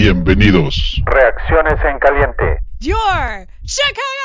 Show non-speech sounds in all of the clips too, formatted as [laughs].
Bienvenidos. Reacciones en caliente. Your Chicago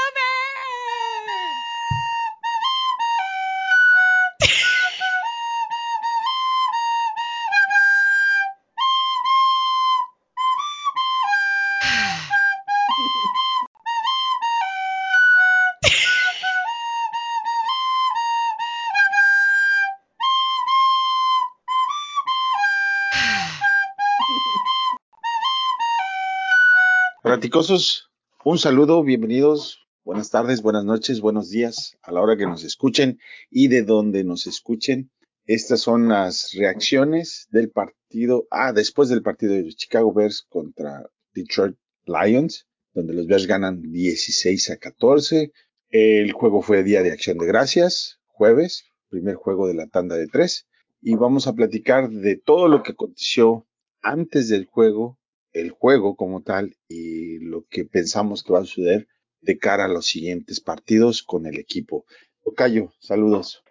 Un saludo, bienvenidos, buenas tardes, buenas noches, buenos días a la hora que nos escuchen y de donde nos escuchen. Estas son las reacciones del partido, ah, después del partido de Chicago Bears contra Detroit Lions, donde los Bears ganan 16 a 14. El juego fue Día de Acción de Gracias, jueves, primer juego de la tanda de tres, y vamos a platicar de todo lo que aconteció antes del juego el juego como tal y lo que pensamos que va a suceder de cara a los siguientes partidos con el equipo. Tocayo, saludos.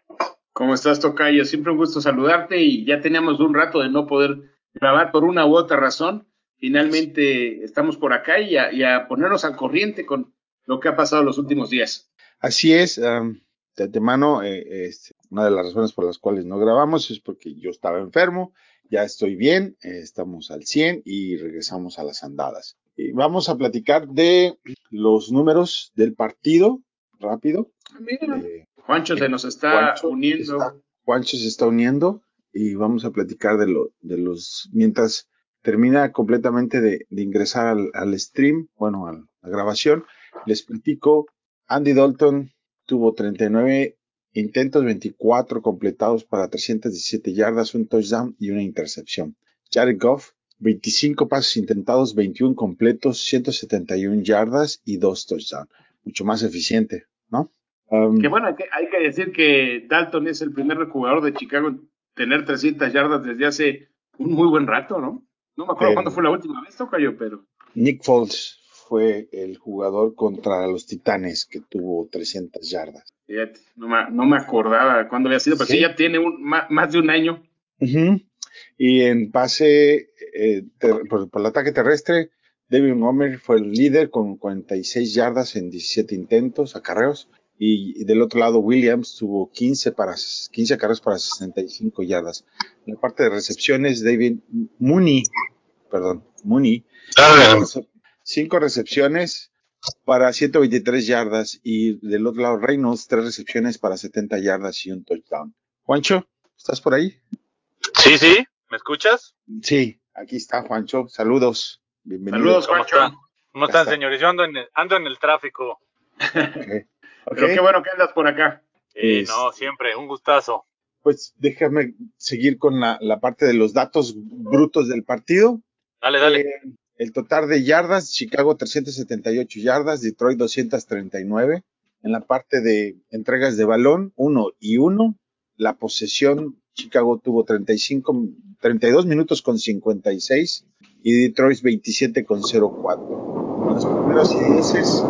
¿Cómo estás, Tocayo? Siempre un gusto saludarte y ya teníamos un rato de no poder grabar por una u otra razón. Finalmente estamos por acá y a, ponernos al corriente con lo que ha pasado los últimos días. Así es, de antemano, eh, este, una de las razones por las cuales no grabamos es porque yo estaba enfermo ya estoy bien, eh, estamos al 100 y regresamos a las andadas. Y vamos a platicar de los números del partido, rápido. Eh, Juancho se nos está uniendo. Juancho se está uniendo y vamos a platicar de, lo, de los, mientras termina completamente de, ingresar al, al, stream, bueno, a la grabación, les platico, Andy Dalton tuvo 39 Intentos 24 completados para 317 yardas, un touchdown y una intercepción. Jared Goff, 25 pasos intentados, 21 completos, 171 yardas y dos touchdowns. Mucho más eficiente, ¿no? Um, que bueno, hay que, hay que, decir que Dalton es el primer jugador de Chicago en tener 300 yardas desde hace un muy buen rato, ¿no? No me acuerdo cuándo fue la última vez, yo, pero... Nick Foles fue el jugador contra los Titanes que tuvo 300 yardas. Fíjate, no me, no me acordaba cuándo había sido, pero sí, ya tiene un, más, de un año. Y en pase eh, por, el ataque terrestre, David Montgomery fue el líder con 46 yardas en 17 intentos, acarreos. Y, del otro lado, Williams tuvo 15, para, 15 acarreos para 65 yardas. En la parte de recepciones, David Mooney, perdón, Mooney, cinco recepciones para 123 yardas y del otro lado Reynolds, tres recepciones para 70 yardas y un touchdown. Juancho, ¿estás por ahí? Sí, sí, ¿me escuchas? Sí, aquí está Juancho, saludos. Bienvenidos. Saludos, Juancho. ¿Cómo están, señores? Yo ando en el, ando en el tráfico. Pero qué bueno que andas por acá. Eh, no, siempre, un gustazo. Pues déjame seguir con la, la, parte de los datos brutos del partido. Dale, dale. Eh, el total de yardas, Chicago 378 yardas, Detroit 239. En la parte de entregas de balón, 1 y 1. La posesión, Chicago tuvo 35, 32 minutos con 56 y Detroit 27 con 04. En los primeros índices,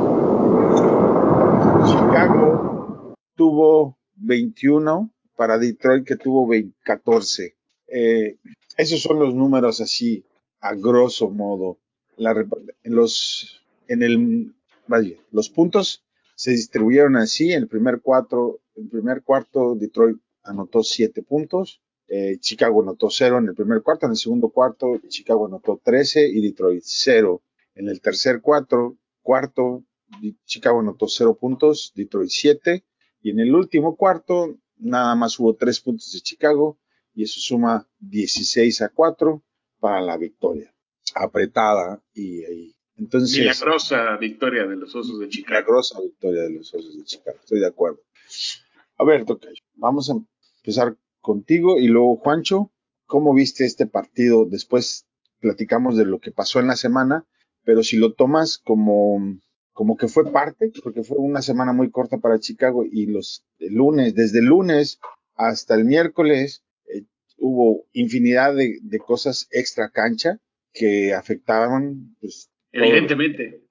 Chicago tuvo 21 para Detroit que tuvo 14. Eh, esos son los números así, a grosso modo en los, en el, vaya, los puntos se distribuyeron así. En el primer cuatro, el primer cuarto, Detroit anotó siete puntos. Eh, Chicago anotó cero en el primer cuarto. En el segundo cuarto, Chicago anotó 13 y Detroit cero. En el tercer cuarto, cuarto, Chicago anotó cero puntos, Detroit siete. Y en el último cuarto, nada más hubo tres puntos de Chicago y eso suma 16 a 4 para la victoria apretada y, entonces milagrosa victoria de los Osos de Chicago. Milagrosa victoria de los Osos de Chicago, estoy de acuerdo. A ver, Tocayo, vamos a empezar contigo y luego Juancho, ¿cómo viste este partido? Después platicamos de lo que pasó en la semana, pero si lo tomas como como que fue parte, porque fue una semana muy corta para Chicago y los el lunes, desde el lunes hasta el miércoles, eh, hubo infinidad de, de, cosas extra cancha que afectaban. Pues, Evidentemente.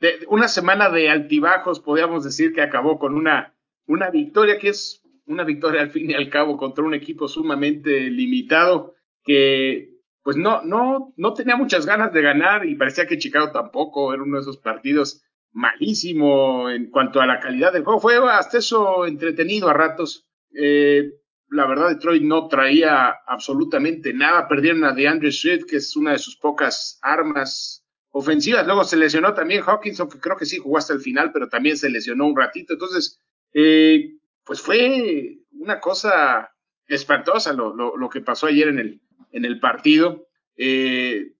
De una semana de altibajos, podríamos decir que acabó con una, una victoria que es una victoria al fin y al cabo contra un equipo sumamente limitado que pues no, no, no tenía muchas ganas de ganar y parecía que Chicago tampoco era uno de esos partidos malísimo en cuanto a la calidad del juego. Fue hasta eso entretenido a ratos. Eh, la verdad, Detroit no traía absolutamente nada. Perdieron a DeAndre Swift, que es una de sus pocas armas ofensivas. Luego se lesionó también Hawkins, aunque creo que sí jugó hasta el final, pero también se lesionó un ratito. Entonces, eh, pues fue una cosa espantosa lo, lo, lo, que pasó ayer en el, en el partido. Eh,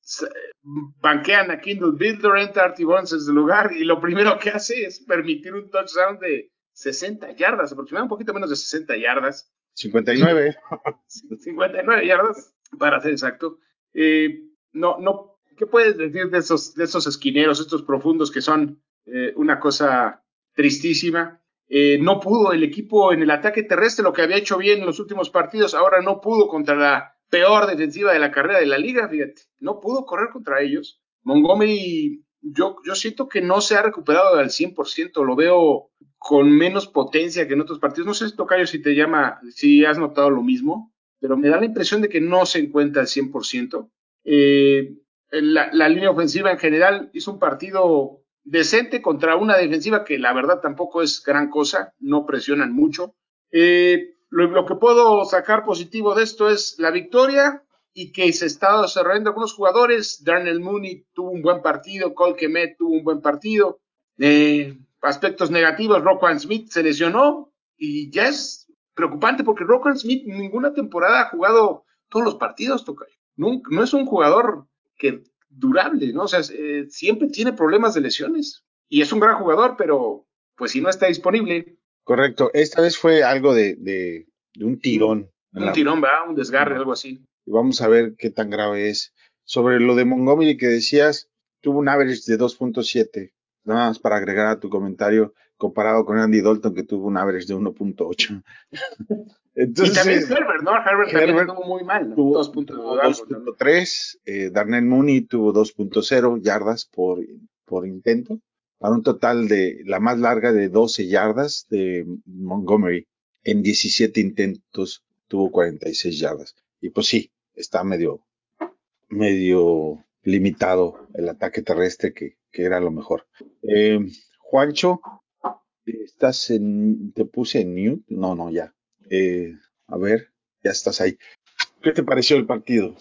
banquean a Kindle Builder, entra Artie Burns desde el lugar y lo primero que hace es permitir un touchdown de 60 yardas, aproximadamente un poquito menos de 60 yardas. 59. 59 yardas, para ser exacto. Eh, no, no, ¿qué puedes decir de esos, de esos esquineros, estos profundos que son eh, una cosa tristísima? Eh, no pudo el equipo en el ataque terrestre, lo que había hecho bien en los últimos partidos, ahora no pudo contra la peor defensiva de la carrera de la liga, fíjate, no pudo correr contra ellos. Montgomery, yo, yo siento que no se ha recuperado al 100%, lo veo con menos potencia que en otros partidos. No sé, Tocayo, si te llama, si has notado lo mismo, pero me da la impresión de que no se encuentra al 100%. Eh, la línea ofensiva en general hizo un partido decente contra una defensiva que la verdad tampoco es gran cosa, no presionan mucho. Eh, lo, lo, que puedo sacar positivo de esto es la victoria y que se está desarrollando algunos jugadores. Darnell Mooney tuvo un buen partido, Cole Kemet tuvo un buen partido. Eh, aspectos negativos, Roquan Smith se lesionó y ya es preocupante porque Roquan Smith ninguna temporada ha jugado todos los partidos, Tocayo. No, no es un jugador que durable, ¿no? O sea, eh, siempre tiene problemas de lesiones y es un gran jugador, pero pues si no está disponible. Correcto, esta vez fue algo de, de, de un tirón. Un, un tirón, ¿verdad? Un desgarre, algo así. Y vamos a ver qué tan grave es. Sobre lo de Montgomery que decías, tuvo un average de 2.7. Nada más para agregar a tu comentario, comparado con Andy Dalton, que tuvo un average de 1.8. [laughs] Entonces, y también Herbert, ¿no? Herbert, Herbert también estuvo muy mal, ¿no? Tuvo 2.3, eh, Darnell Mooney tuvo 2.0 yardas por, por intento, para un total de la más larga de 12 yardas de Montgomery. En 17 intentos tuvo 46 yardas. Y pues sí, está medio, medio limitado el ataque terrestre que, que era lo mejor. Eh, Juancho, ¿estás en, te puse en mute? No, no, ya. Eh, a ver, ya estás ahí. ¿Qué te pareció el partido?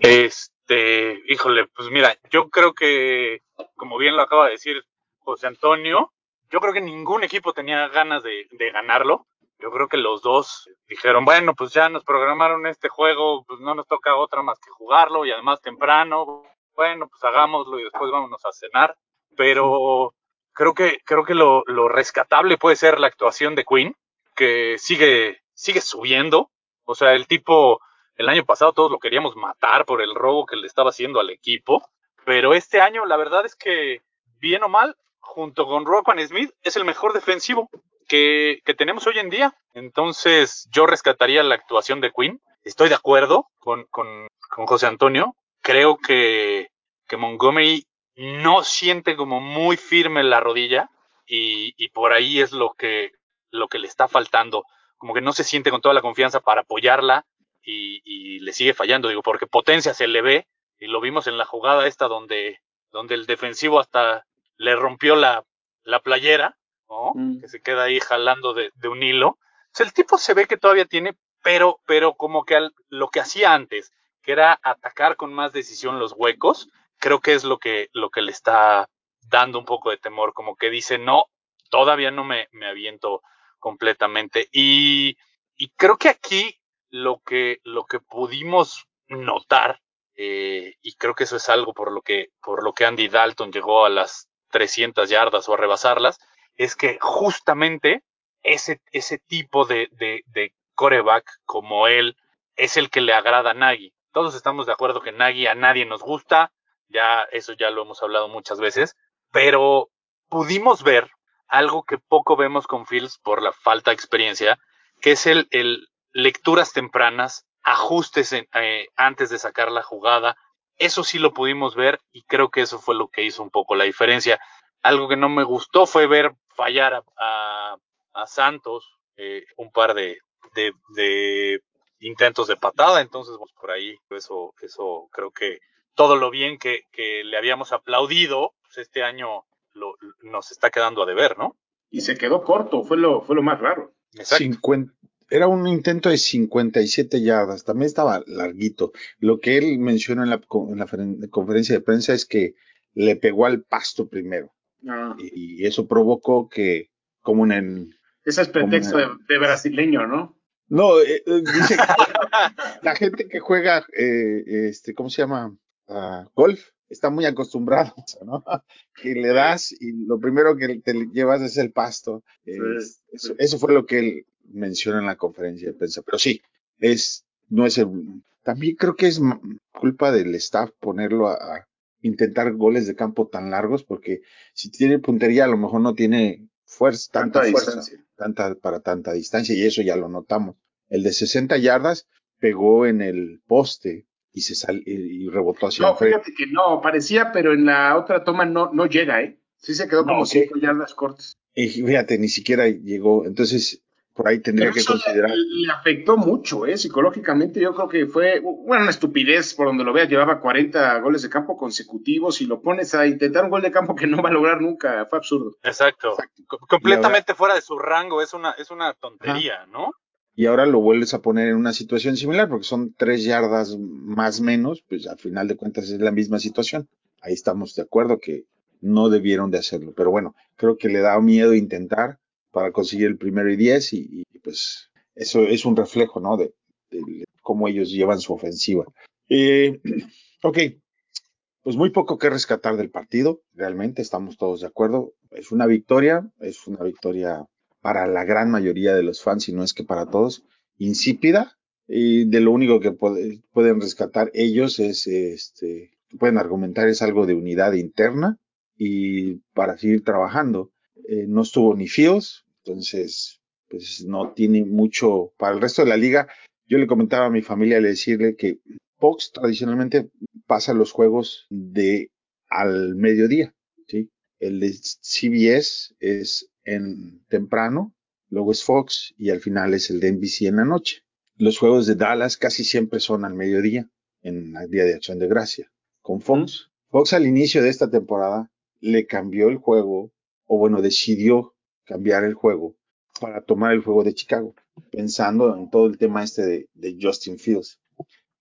Este, híjole, pues mira, yo creo que, como bien lo acaba de decir José Antonio, yo creo que ningún equipo tenía ganas de, de ganarlo. Yo creo que los dos dijeron, bueno, pues ya nos programaron este juego, pues no nos toca otra más que jugarlo y además temprano, bueno, pues hagámoslo y después vámonos a cenar. Pero creo que, creo que lo, lo rescatable puede ser la actuación de Quinn, que sigue, sigue subiendo. O sea, el tipo, el año pasado todos lo queríamos matar por el robo que le estaba haciendo al equipo. Pero este año, la verdad es que, bien o mal, junto con Roquan Smith, es el mejor defensivo que, que tenemos hoy en día. Entonces, yo rescataría la actuación de Quinn. Estoy de acuerdo con, con, con José Antonio. Creo que, que Montgomery no siente como muy firme la rodilla y, y por ahí es lo que, lo que le está faltando. Como que no se siente con toda la confianza para apoyarla y, y, le sigue fallando. Digo, porque potencia se le ve y lo vimos en la jugada esta donde, donde el defensivo hasta le rompió la, la playera, ¿no? Mm. Que se queda ahí jalando de, de un hilo. O sea, el tipo se ve que todavía tiene, pero, pero como que al, lo que hacía antes, que era atacar con más decisión los huecos, creo que es lo que, lo que le está dando un poco de temor, como que dice, no, todavía no me, me aviento completamente. Y, y, creo que aquí lo que, lo que pudimos notar, eh, y creo que eso es algo por lo que, por lo que Andy Dalton llegó a las 300 yardas o a rebasarlas, es que justamente ese, ese tipo de, de, de coreback como él es el que le agrada a Nagy. Todos estamos de acuerdo que Nagy a nadie nos gusta, ya eso ya lo hemos hablado muchas veces, pero pudimos ver algo que poco vemos con Fields por la falta de experiencia, que es el, el lecturas tempranas, ajustes eh, antes de sacar la jugada. Eso sí lo pudimos ver y creo que eso fue lo que hizo un poco la diferencia. Algo que no me gustó fue ver fallar a, a, a Santos eh, un par de, de, de, intentos de patada, entonces pues, por ahí eso, eso creo que todo lo bien que, que le habíamos aplaudido, pues este año lo, nos está quedando a deber, ¿no? Y se quedó corto, fue lo, fue lo más raro. Exacto. 50 era un intento de 57 yardas, también estaba larguito. Lo que él menciona en la, en la feren- conferencia de prensa es que le pegó al pasto primero Ah, y, y eso provocó que, como en el... ese es pretexto de, de brasileño, ¿no? No, eh, eh, dice que [laughs] la gente que juega, eh, este, ¿cómo se llama? Ah, golf, está muy acostumbrado, ¿no? [laughs] Que le das y lo primero que te llevas es el pasto. Es- eso, eso fue lo que él menciona en la conferencia de prensa. Pero sí, es, no es el, también creo que es culpa del staff ponerlo a, a intentar goles de campo tan largos, porque si tiene puntería a lo mejor no tiene fuerza, tanta, Tanta fuerza, distancia. tanta, para tanta distancia, y eso ya lo notamos. El de 60 yardas pegó en el poste y se sal, y, rebotó hacia No, fíjate que no, parecía, pero en la otra toma no, no llega, ¿eh? Sí se quedó No, como sí. cinco yardas cortas. Y fíjate, ni siquiera llegó. Entonces, por ahí tendría Pero que eso considerar. le, le afectó mucho, ¿eh? Psicológicamente yo creo que fue, bueno, una estupidez por donde lo veas, llevaba 40 goles de campo consecutivos y lo pones a intentar un gol de campo que no va a lograr nunca, fue absurdo. Exacto. Co- completamente fuera de su rango, es una, es una tontería, ¿no? Y ahora lo vuelves a poner en una situación similar, porque son tres yardas más menos, pues al final de cuentas es la misma situación. Ahí estamos de acuerdo que no debieron de hacerlo. Pero bueno, creo que le da miedo intentar para conseguir el primero y diez, y, pues eso es un reflejo, ¿no? De, de cómo ellos llevan su ofensiva. Eh, [clears throat] ok, pues muy poco que rescatar del partido, realmente estamos todos de acuerdo. Es una victoria, es una victoria para la gran mayoría de los fans, y no es que para todos, insípida. Y de lo único que puede- pueden rescatar ellos es, este, pueden argumentar es algo de unidad interna y para seguir trabajando. Eh, no estuvo ni Fields, entonces, pues no tiene mucho para el resto de la liga. Yo le comentaba a mi familia, le decirle que Fox tradicionalmente pasa los juegos de al mediodía, ¿sí? El de CBS es en temprano, luego es Fox y al final es el de NBC en la noche. Los juegos de Dallas casi siempre son al mediodía, en el Día de Acción de Gracia, con Fox. Fox al inicio de esta temporada le cambió el juego, o bueno, decidió cambiar el juego para tomar el juego de Chicago, pensando en todo el tema este de, Justin Fields.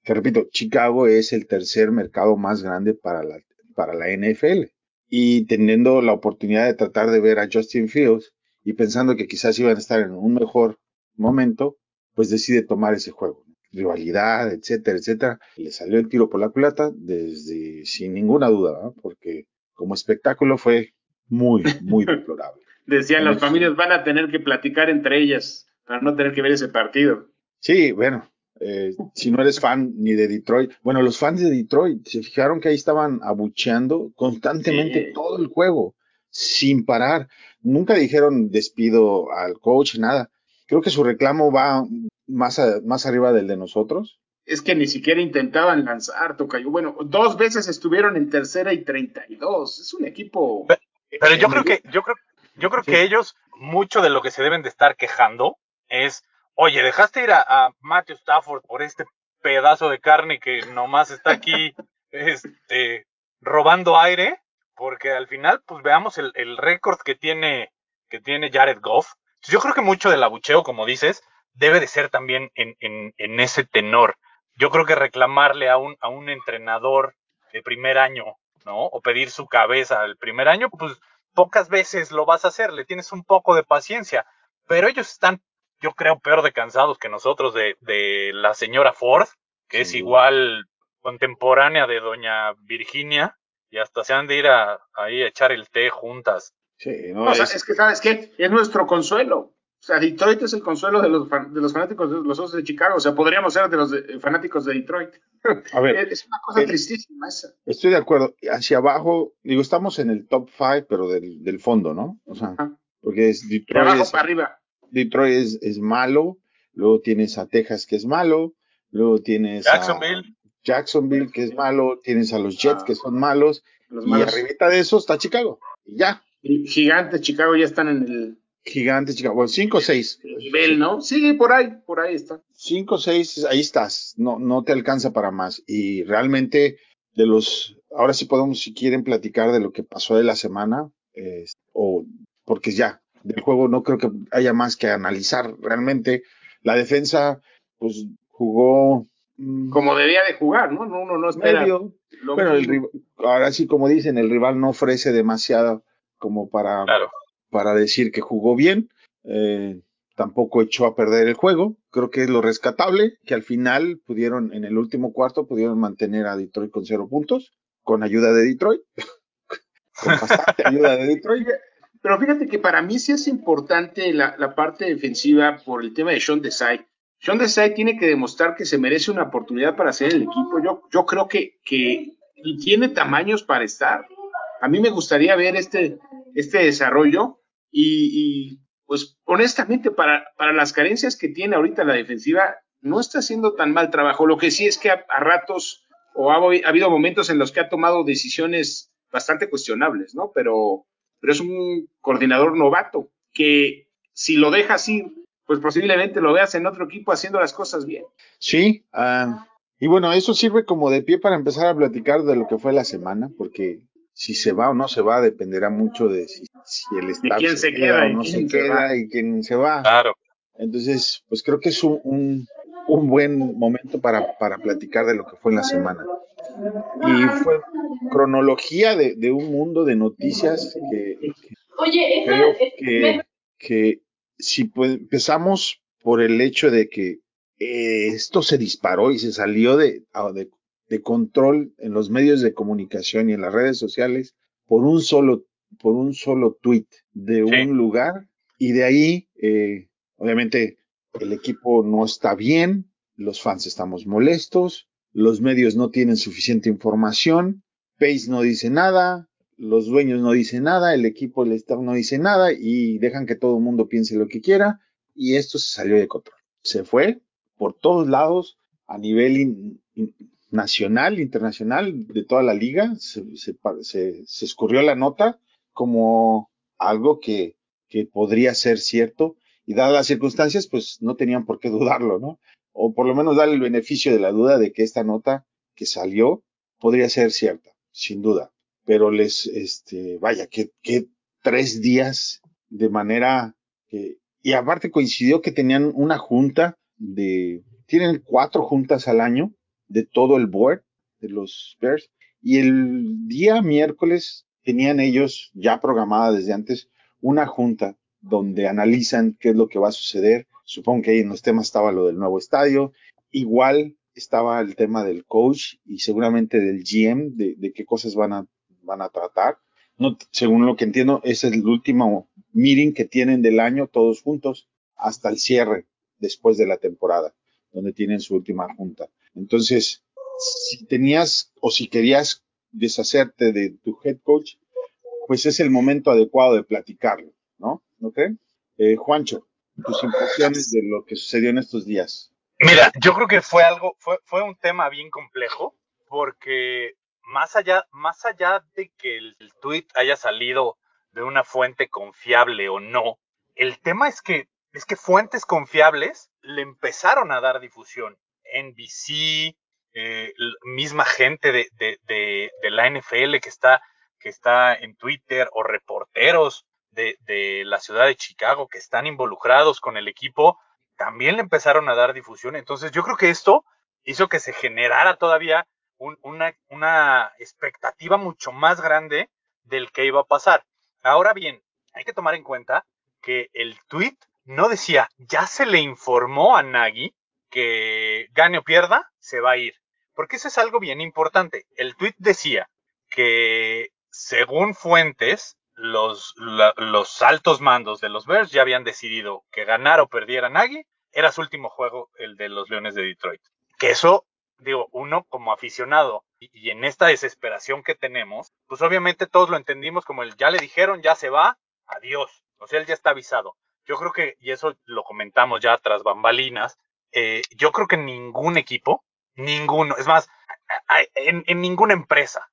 Que repito, Chicago es el tercer mercado más grande para la, para la NFL. Y teniendo la oportunidad de tratar de ver a Justin Fields y pensando que quizás iban a estar en un mejor momento, pues decide tomar ese juego. Rivalidad, etcétera, etcétera. Le salió el tiro por la culata desde sin ninguna duda, porque como espectáculo fue muy, muy [laughs] deplorable. Decían, las familias van a tener que platicar entre ellas para no tener que ver ese partido. Sí, bueno, eh, si no eres fan ni de Detroit, bueno, los fans de Detroit se fijaron que ahí estaban abucheando constantemente Sí. todo el juego, sin parar. Nunca dijeron despido al coach, nada. Creo que su reclamo va más, a- más arriba del de nosotros. Es que ni siquiera intentaban lanzar, Tocayo. Bueno, dos veces estuvieron en tercera y 32. Es un equipo. Pero yo eh, creo que, yo creo, yo creo Sí. que ellos, mucho de lo que se deben de estar quejando es, oye, dejaste ir a, a Matthew Stafford por este pedazo de carne que nomás está aquí, [laughs] este, robando aire, porque al final, pues veamos el, el récord que tiene, que tiene Jared Goff. Yo creo que mucho del abucheo, como dices, debe de ser también en, en, en ese tenor. Yo creo que reclamarle a un, a un entrenador de primer año, ¿no? O pedir su cabeza al primer año, pues pocas veces lo vas a hacer, le tienes un poco de paciencia, pero ellos están, yo creo, peor de cansados que nosotros de, de la señora Ford, que es igual contemporánea de doña Virginia, y hasta se han de ir a, ahí a echar el té juntas. Sí, no, No, o sea, es- es que, ¿sabes qué? Es nuestro consuelo. O sea, Detroit es el consuelo de los, fan- de los fanáticos de los Osos de Chicago. O sea, podríamos ser de los de- fanáticos de Detroit. a ver, Es una cosa eh, tristísima esa. estoy de acuerdo. Hacia abajo, digo, estamos en el top five, pero del, del fondo, ¿no? O sea, Ajá. porque es De Detroit. abajo es- para arriba. Detroit es, es malo, luego tienes a Texas que es malo, luego tienes Jacksonville. a Jacksonville que es malo, tienes a los Jets Ah, que son malos, Los y malos arribita de eso está Chicago. Y ya. gigantes, Chicago ya están en el Gigantes, Chicago. Bueno, 5 o 6. Nivel, ¿no? Sí, por ahí, por ahí está. 5 o 6, ahí estás. No, no te alcanza para más. Y realmente, de los. Ahora sí podemos, si quieren, platicar de lo que pasó de la semana. eh, o porque ya, del juego no creo que haya más que analizar. Realmente, la defensa, pues jugó. mm, Como debía de jugar, ¿no? No, Uno no espera. medio. lo Bueno, el ahora sí, como dicen, el rival no ofrece demasiado como para, Claro. Para decir que jugó bien. Eh, tampoco echó a perder el juego. Creo que es lo rescatable, que al final pudieron, en el último cuarto, pudieron mantener a Detroit con cero puntos, con ayuda de Detroit. [laughs] con bastante ayuda de Detroit. Pero fíjate que para mí sí es importante la, parte defensiva por el tema de Sean Desai. Sean Desai tiene que demostrar que se merece una oportunidad para ser el equipo. Yo, yo creo que, que tiene tamaños para estar. A mí me gustaría ver este, este desarrollo y, y, pues honestamente para, para las carencias que tiene ahorita la defensiva no está haciendo tan mal trabajo. Lo que sí es que a, a ratos o ha, ha habido momentos en los que ha tomado decisiones bastante cuestionables, ¿no? Pero, pero es un coordinador novato que si lo dejas ir, pues posiblemente lo veas en otro equipo haciendo las cosas bien. Sí, ah, y bueno, eso sirve como de pie para empezar a platicar de lo que fue la semana, porque si se va o no se va dependerá mucho de si, si el staff quién se queda o y no quién se queda va. y quién se va. Claro. Entonces, pues creo que es un, un, un buen momento para, para platicar de lo que fue en la semana. Y fue cronología de, de un mundo de noticias que, que Oye, esa, creo es- que, que si pues, empezamos por el hecho de que eh, esto se disparó y se salió de, de control en los medios de comunicación y en las redes sociales por un solo, por un solo tweet de Sí. un lugar y de ahí, eh, obviamente, el equipo no está bien, los fans estamos molestos, los medios no tienen suficiente información, Pace no dice nada, los dueños no dicen nada, el equipo, el staff no dice nada y dejan que todo el mundo piense lo que quiera y esto se salió de control. Se fue por todos lados a nivel in- in- nacional, internacional, de toda la liga, se, se escurrió la nota como algo que, que podría ser cierto y dadas las circunstancias, pues no tenían por qué dudarlo, ¿no? O por lo menos darle el beneficio de la duda de que esta nota que salió podría ser cierta, sin duda. Pero les, este, vaya, que, que tres días de manera que, y aparte coincidió que tenían una junta de, tienen cuatro juntas al año de todo el board de los Bears y el día miércoles tenían ellos ya programada desde antes una junta donde analizan qué es lo que va a suceder. Supongo que ahí en los temas estaba lo del nuevo estadio. Igual estaba el tema del coach y seguramente del GM, de, qué cosas van a, van a tratar. No, según lo que entiendo, ese es el último meeting que tienen del año todos juntos hasta el cierre después de la temporada, donde tienen su última junta. Entonces, si tenías o si querías deshacerte de tu head coach, pues es el momento adecuado de platicarlo, ¿no? ¿No? Eh, Juancho, tus impresiones de lo que sucedió en estos días. Mira, yo creo que fue algo, fue, fue un tema bien complejo, porque más allá, más allá de que el, el tweet haya salido de una fuente confiable o no, el tema es que, es que fuentes confiables le empezaron a dar difusión. NBC, eh, misma gente de, de, de, la NFL que está, que está en Twitter o reporteros de, de la ciudad de Chicago que están involucrados con el equipo, también le empezaron a dar difusión. Entonces yo creo que esto hizo que se generara todavía un- una, una expectativa mucho más grande del que iba a pasar. Ahora bien, hay que tomar en cuenta que el tweet no decía, ya se le informó a Nagy que gane o pierda, se va a ir. Porque eso es algo bien importante. El tweet decía que según fuentes, los, los altos mandos de los Bears ya habían decidido que ganara o perdiera Nagy, era su último juego el de los Leones de Detroit. Que eso, digo, uno como aficionado y, y en esta desesperación que tenemos, pues obviamente todos lo entendimos como el ya le dijeron, ya se va, adiós. O sea, él ya está avisado. Yo creo que, y eso lo comentamos ya tras bambalinas, eh, yo creo que ningún equipo, ninguno, es más, en, en ninguna empresa,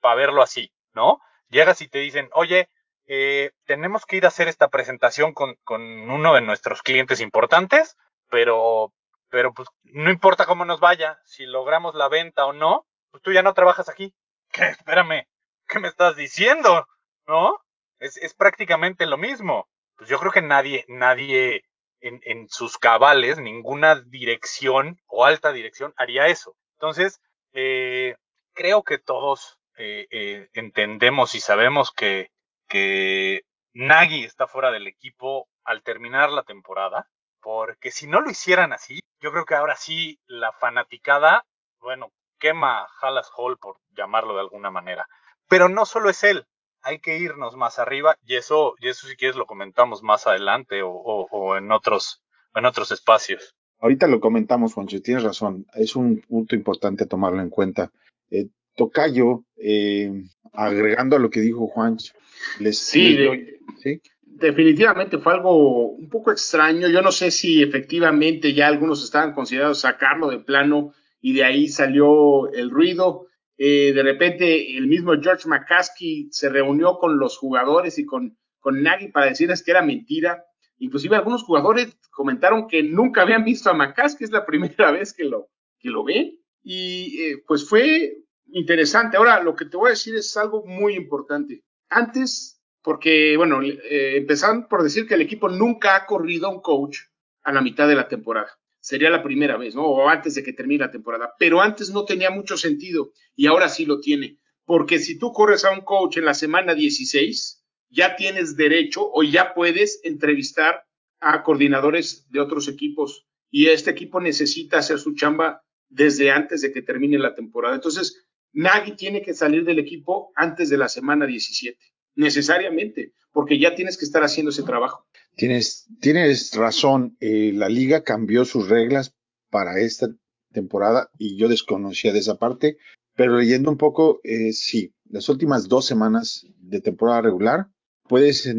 para verlo así, ¿no? Llegas y te dicen, oye, eh, tenemos que ir a hacer esta presentación con, con uno de nuestros clientes importantes, pero, pero pues no importa cómo nos vaya, si logramos la venta o no, pues tú ya no trabajas aquí. ¿Qué? Espérame, ¿qué me estás diciendo? ¿No? Es, es prácticamente lo mismo. Pues yo creo que nadie, nadie en, sus cabales, ninguna dirección o alta dirección haría eso. Entonces, eh, creo que todos eh, eh, entendemos y sabemos que, que Nagy está fuera del equipo al terminar la temporada, porque si no lo hicieran así, yo creo que ahora sí la fanaticada, bueno, quema Hallas Hall por llamarlo de alguna manera. Pero no solo es él, hay que irnos más arriba y eso, y eso si quieres lo comentamos más adelante o, o, o en otros, en otros espacios. Ahorita lo comentamos, Juancho, tienes razón. Es un punto importante tomarlo en cuenta. Eh, Tocayo, eh, agregando a lo que dijo Juancho, les, Sí, les doy- de- ¿sí? definitivamente fue algo un poco extraño. Yo no sé si efectivamente ya algunos estaban considerados sacarlo de plano y de ahí salió el ruido. Eh, de repente el mismo George McCaskey se reunió con los jugadores y con, con Nagy para decirles que era mentira. Inclusive algunos jugadores comentaron que nunca habían visto a McCaskey, es la [laughs] primera vez que lo, que lo ven. Y eh, pues fue interesante. Ahora, lo que te voy a decir es algo muy importante. Antes, porque, bueno, eh, empezaron por decir que el equipo nunca ha corrido a un coach a la mitad de la temporada. Sería la primera vez, ¿no? O antes de que termine la temporada. Pero antes no tenía mucho sentido y ahora sí lo tiene. Porque si tú corres a un coach en la semana 16, ya tienes derecho o ya puedes entrevistar a coordinadores de otros equipos y este equipo necesita hacer su chamba desde antes de que termine la temporada. Entonces, Nagy tiene que salir del equipo antes de la semana 17, necesariamente, porque ya tienes que estar haciendo ese trabajo. Tienes, tienes razón, eh, la liga cambió sus reglas para esta temporada y yo desconocía de esa parte, pero leyendo un poco, eh, sí, las últimas dos semanas de temporada regular puedes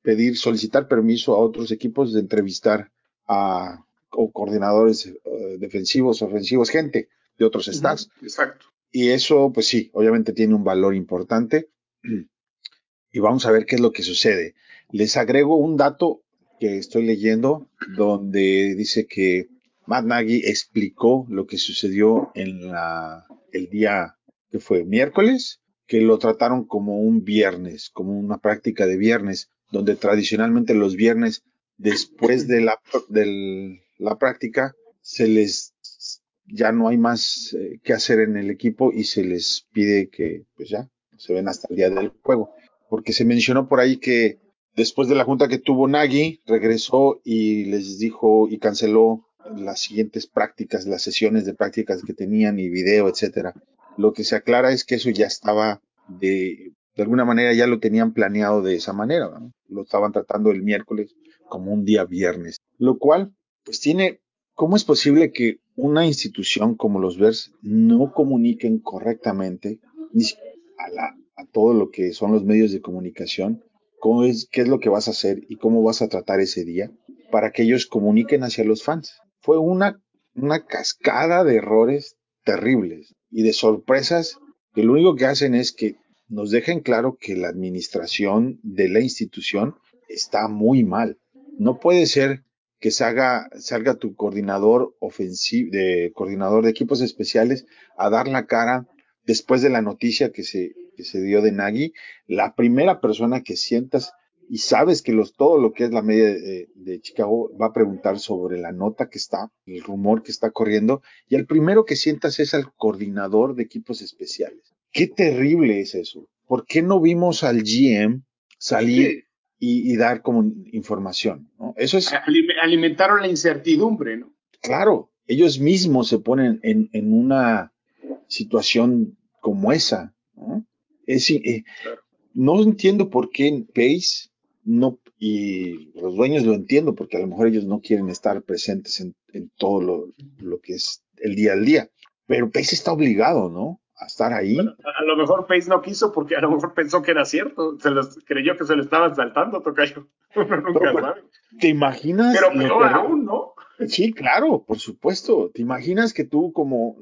pedir, solicitar permiso a otros equipos de entrevistar a o coordinadores eh, defensivos, ofensivos, gente de otros staffs. Exacto. Y eso, pues sí, obviamente tiene un valor importante. [clears throat] Y vamos a ver qué es lo que sucede. Les agrego un dato que estoy leyendo donde dice que Matt Nagy explicó lo que sucedió en la, el día que fue miércoles, que lo trataron como un viernes, como una práctica de viernes, donde tradicionalmente los viernes después de la, del- la práctica se les ya no hay más eh, que hacer en el equipo y se les pide que pues ya se ven hasta el día del juego. Porque se mencionó por ahí que después de la junta que tuvo Nagy regresó y les dijo y canceló las siguientes prácticas las sesiones de prácticas que tenían y video etcétera lo que se aclara es que eso ya estaba de de alguna manera ya lo tenían planeado de esa manera lo estaban tratando el miércoles como un día viernes lo cual pues tiene ¿Cómo es posible que una institución como los Bears no comuniquen correctamente a, la- a todo lo que son los medios de comunicación? ¿Cómo es, ¿Qué es lo que vas a hacer y cómo vas a tratar ese día para que ellos comuniquen hacia los fans? Fue una, una cascada de errores terribles y de sorpresas que lo único que hacen es que nos dejen claro que la administración de la institución está muy mal. No puede ser que salga, salga tu coordinador ofensivo, de coordinador de equipos especiales a dar la cara después de la noticia que se, que se dio de Nagy, la primera persona que sientas y sabes que los, todo lo que es la media de, de Chicago va a preguntar sobre la nota que está, el rumor que está corriendo, y el primero que sientas es al coordinador de equipos especiales. Qué terrible es eso. ¿Por qué no vimos al GM salir y, y dar como información? ¿no? Eso es Alime- Alimentaron la incertidumbre, ¿no? claro, ellos mismos se ponen en, en una situación como esa. ¿no? Es, eh, no entiendo por qué Pace no, y los dueños lo entiendo, porque a lo mejor ellos no quieren estar presentes en, en todo lo, lo que es el día al día, pero Pace está obligado, ¿no? A estar ahí. Bueno, a lo mejor Pace no quiso porque a lo mejor pensó que era cierto. Se los, creyó que se lo estaban saltando, Tocayo. [laughs] Uno nunca Pero, sabe. ¿Te imaginas? Pero peor aún, ¿no? Sí, claro, por supuesto. ¿Te imaginas que tú como...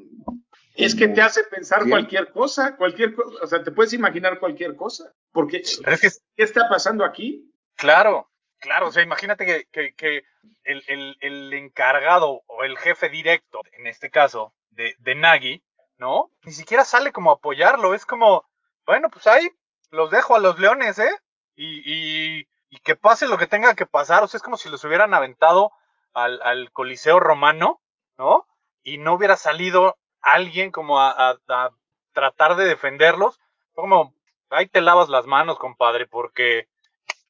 Es que te hace pensar cualquier cosa, cualquier cosa. O sea, te puedes imaginar cualquier cosa. Porque, Pero es que, ¿qué está pasando aquí? claro, claro, o sea, imagínate que, que, que el, el, el encargado o el jefe directo, en este caso, de, de Nagy, ¿no? Ni siquiera sale como a apoyarlo, es como, bueno, pues ahí los dejo a los leones, ¿eh? Y, y, y que pase lo que tenga que pasar, o sea, es como si los hubieran aventado al, al Coliseo Romano, ¿no? Y no hubiera salido alguien como a, a, a tratar de defenderlos, como, ahí te lavas las manos, compadre, porque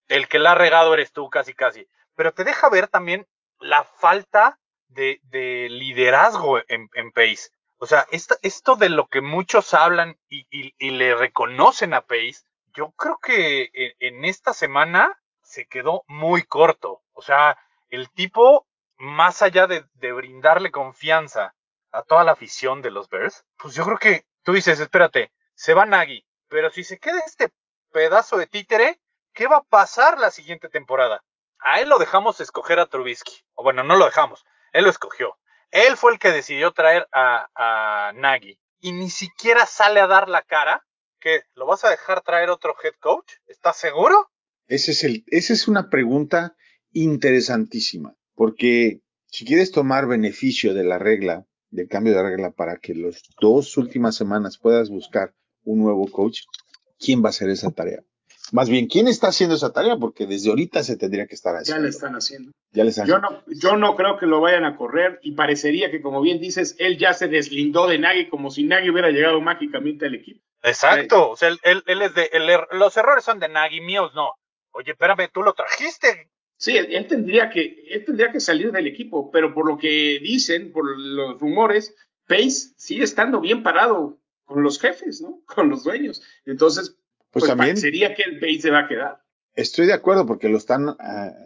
el que la ha regado eres tú, casi, casi. Pero te deja ver también la falta de, de liderazgo en, en Pace. O sea, esta, esto de lo que muchos hablan y, y, y, le reconocen a Pace, yo creo que en, en, esta semana se quedó muy corto. O sea, el tipo, más allá de, de brindarle confianza a toda la afición de los Bears, pues yo creo que tú dices, espérate, se va Nagy, pero si se queda este pedazo de títere, ¿qué va a pasar la siguiente temporada? A él lo dejamos escoger a Trubisky. O bueno, no lo dejamos, él lo escogió. Él fue el que decidió traer a, a Nagy. Y ni siquiera sale a dar la cara. que ¿Lo vas a dejar traer otro head coach? ¿Estás seguro? Ese es el, esa es una pregunta interesantísima. Porque si quieres tomar beneficio de la regla, del cambio de regla para que las dos últimas semanas puedas buscar un nuevo coach, ¿quién va a hacer esa tarea? Más bien, ¿quién está haciendo esa tarea? Porque desde ahorita se tendría que estar haciendo. Ya le están haciendo. Ya le están yo, no, yo no creo que lo vayan a correr y parecería que, como bien dices, él ya se deslindó de Nagy como si Nagy hubiera llegado mágicamente al equipo. Exacto. O sea, él, él, él es de. Él, los errores son de Nagy, míos no. Oye, espérame, tú lo trajiste. Sí, él tendría que, él tendría que salir del equipo, pero por lo que dicen, por los rumores, Pace sigue estando bien parado con los jefes, ¿no? [laughs] Con los dueños. Entonces, pues, pues también sería que el Pace se va a quedar. Estoy de acuerdo porque lo están,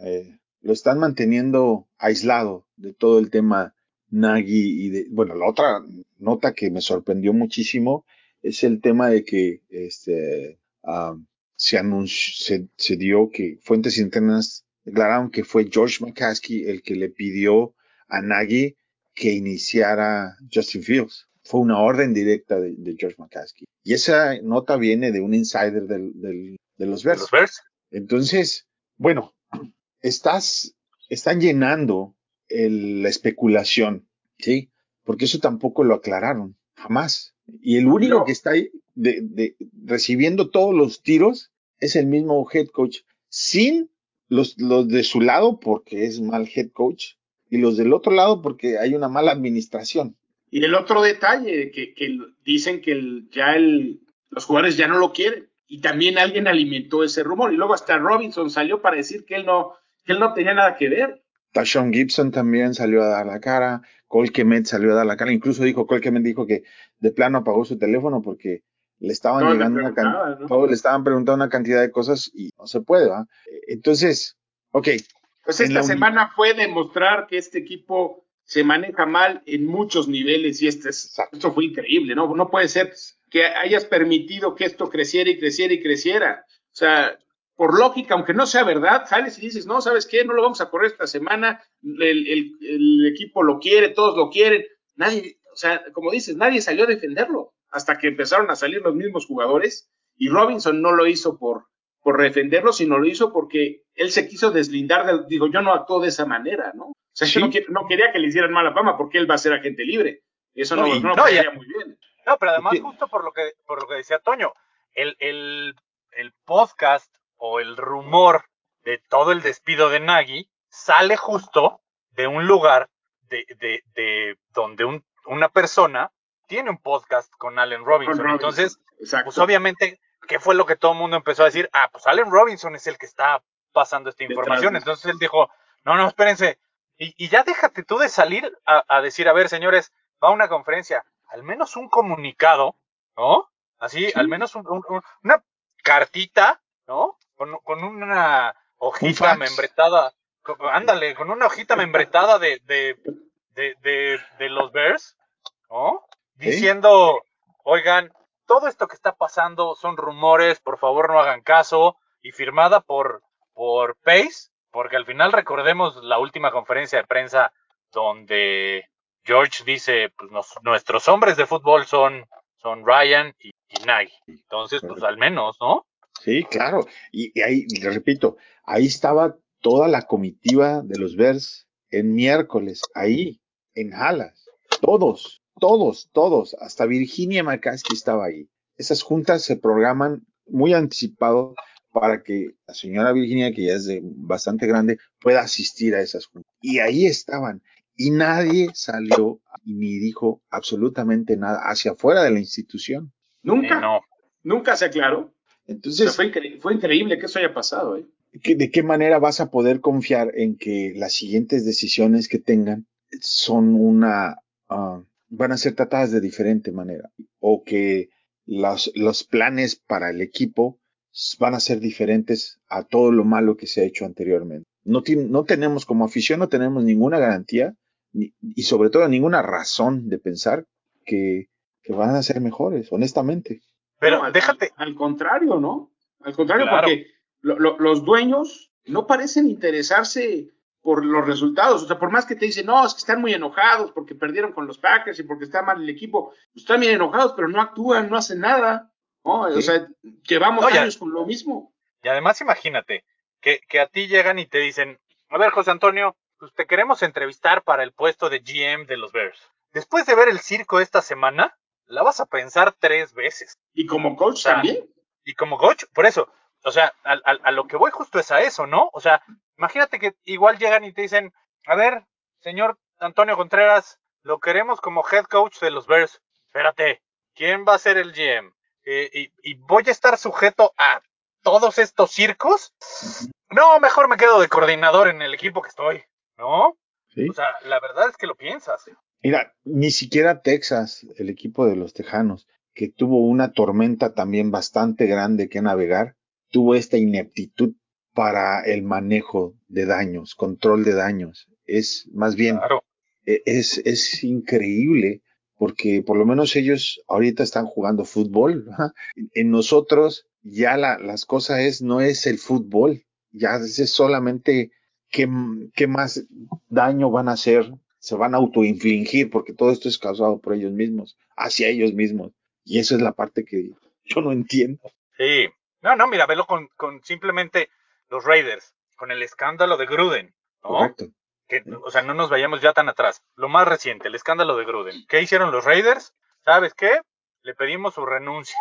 eh, lo están manteniendo aislado de todo el tema Nagy y de, bueno, la otra nota que me sorprendió muchísimo es el tema de que este, um, se anunció, se, se dio que fuentes internas declararon que fue George McCaskey el que le pidió a Nagy que iniciara Justin Fields. Fue una orden directa de, de George McCaskey. Y esa nota viene de un insider del, del, de los Bears. ¿Los Bears? Entonces, bueno, estás, están llenando el, la especulación, ¿sí? Porque eso tampoco lo aclararon, jamás. Y el único no. que está ahí de, de, recibiendo todos los tiros es el mismo head coach, sin los, los de su lado porque es mal head coach y los del otro lado porque hay una mala administración. Y el otro detalle, que, que dicen que el, ya el, los jugadores ya no lo quieren. Y también alguien alimentó ese rumor. Y luego hasta Robinson salió para decir que él no, que él no tenía nada que ver. Tashon Gibson también salió a dar la cara. Cole Kemet salió a dar la cara. Incluso dijo, Cole Kemet dijo que de plano apagó su teléfono porque le estaban le llegando una cantidad, ¿no? todos le estaban preguntando una cantidad de cosas y no se puede, ¿va? Entonces, ok, Pues esta semana fue demostrar que este equipo se maneja mal en muchos niveles y este es, esto fue increíble, ¿no? No puede ser que hayas permitido que esto creciera y creciera y creciera. O sea, por lógica, aunque no sea verdad, sales y dices, no, ¿sabes qué? No lo vamos a correr esta semana, el, el- el equipo lo quiere, todos lo quieren. Nadie, o sea, como dices, nadie salió a defenderlo hasta que empezaron a salir los mismos jugadores y Robinson no lo hizo por, por defenderlo, sino lo hizo porque él se quiso deslindar del, digo, yo no actuó de esa manera, ¿no? O sea, Sí. yo no, quería que le hicieran mala fama porque él va a ser agente libre. Eso no, No, y- ya- muy bien. No, pero además, justo por lo que, por lo que decía Toño, el, el, el podcast o el rumor de todo el despido de Nagy sale justo de un lugar de, de, de donde un, una persona tiene un podcast con Allen Robinson. Con Robinson. Entonces, Exacto. pues obviamente, ¿qué fue lo que todo el mundo empezó a decir? Ah, pues Allen Robinson es el que está pasando esta información. Entonces él dijo, no, no, espérense. Y, y ya déjate tú de salir a, a decir, a ver, señores, va a una conferencia, al menos un comunicado, ¿no? Así, Sí. al menos un- un- un- una cartita, ¿no? Con, con una hojita membretada, con- ándale, con una hojita membretada de, de, de, de, de los Bears, ¿no? Diciendo, oigan, todo esto que está pasando son rumores, por favor no hagan caso, y firmada por, por Pace, porque al final recordemos la última conferencia de prensa donde George dice, pues nos- nuestros hombres de fútbol son, son Ryan y, y Nagy. Entonces, pues al menos, ¿no? Sí, claro. Y, y ahí, le repito, ahí estaba toda la comitiva de los Bears en miércoles, ahí, en Halas. Todos, todos, todos, hasta Virginia McCaskey estaba ahí. Esas juntas se programan muy anticipado para que la señora Virginia, que ya es de bastante grande, pueda asistir a esas juntas. Y ahí estaban. Y nadie salió ni dijo absolutamente nada hacia afuera de la institución. Nunca, Sí, no. nunca se aclaró. O sea, Entonces, fue, incre- fue increíble que eso haya pasado, ¿eh? ¿qué- ¿de qué manera vas a poder confiar en que las siguientes decisiones que tengan son una, ah, van a ser tratadas de diferente manera? O que los, los planes para el equipo van a ser diferentes a todo lo malo que se ha hecho anteriormente. No, no tenemos como afición, no tenemos ninguna garantía ni- y sobre todo ninguna razón de pensar que, que van a ser mejores, honestamente. Pero No, al- déjate, Al, al contrario, ¿no? Al contrario, Claro. porque lo- lo- los dueños no parecen interesarse por los resultados. O sea, por más que te dicen, no, es que están muy enojados porque perdieron con los Packers y porque está mal el equipo, pues están bien enojados, pero no actúan, no hacen nada. ¿no? O sea, llevamos No, ya- años con lo mismo. y además imagínate que, que a ti llegan y te dicen, a ver, José Antonio, pues te queremos entrevistar para el puesto de GM de los Bears. Después de ver el circo esta semana, la vas a pensar tres veces. Y como coach sea, también. Y como coach, por eso, o sea, a, a- a lo que voy justo es a eso, ¿no? O sea, imagínate que igual llegan y te dicen, a ver, señor Antonio Contreras, lo queremos como head coach de los Bears. Espérate, ¿quién va a ser el GM? Eh, y, y voy a estar sujeto a todos estos circos? No, mejor me quedo de coordinador en el equipo que estoy, ¿no? ¿sí? O sea, la verdad es que lo piensas. Mira, ni siquiera Texas, el equipo de los Tejanos, que tuvo una tormenta también bastante grande que navegar, tuvo esta ineptitud para el manejo de daños, control de daños. Es más bien, Claro. e- es, es increíble porque por lo menos ellos ahorita están jugando fútbol. En nosotros ya la, las cosas es, no es el fútbol, ya es solamente qué, qué más daño van a hacer, se van a autoinfligir porque todo esto es causado por ellos mismos, hacia ellos mismos. Y eso es la parte que yo no entiendo. Sí. No, no, mira, velo con, con simplemente los Raiders, con el escándalo de Gruden, ¿no? Correcto. que, o sea, no nos vayamos ya tan atrás. Lo más reciente, el escándalo de Gruden. ¿Qué hicieron los Raiders? ¿Sabes qué? Le pedimos su renuncia,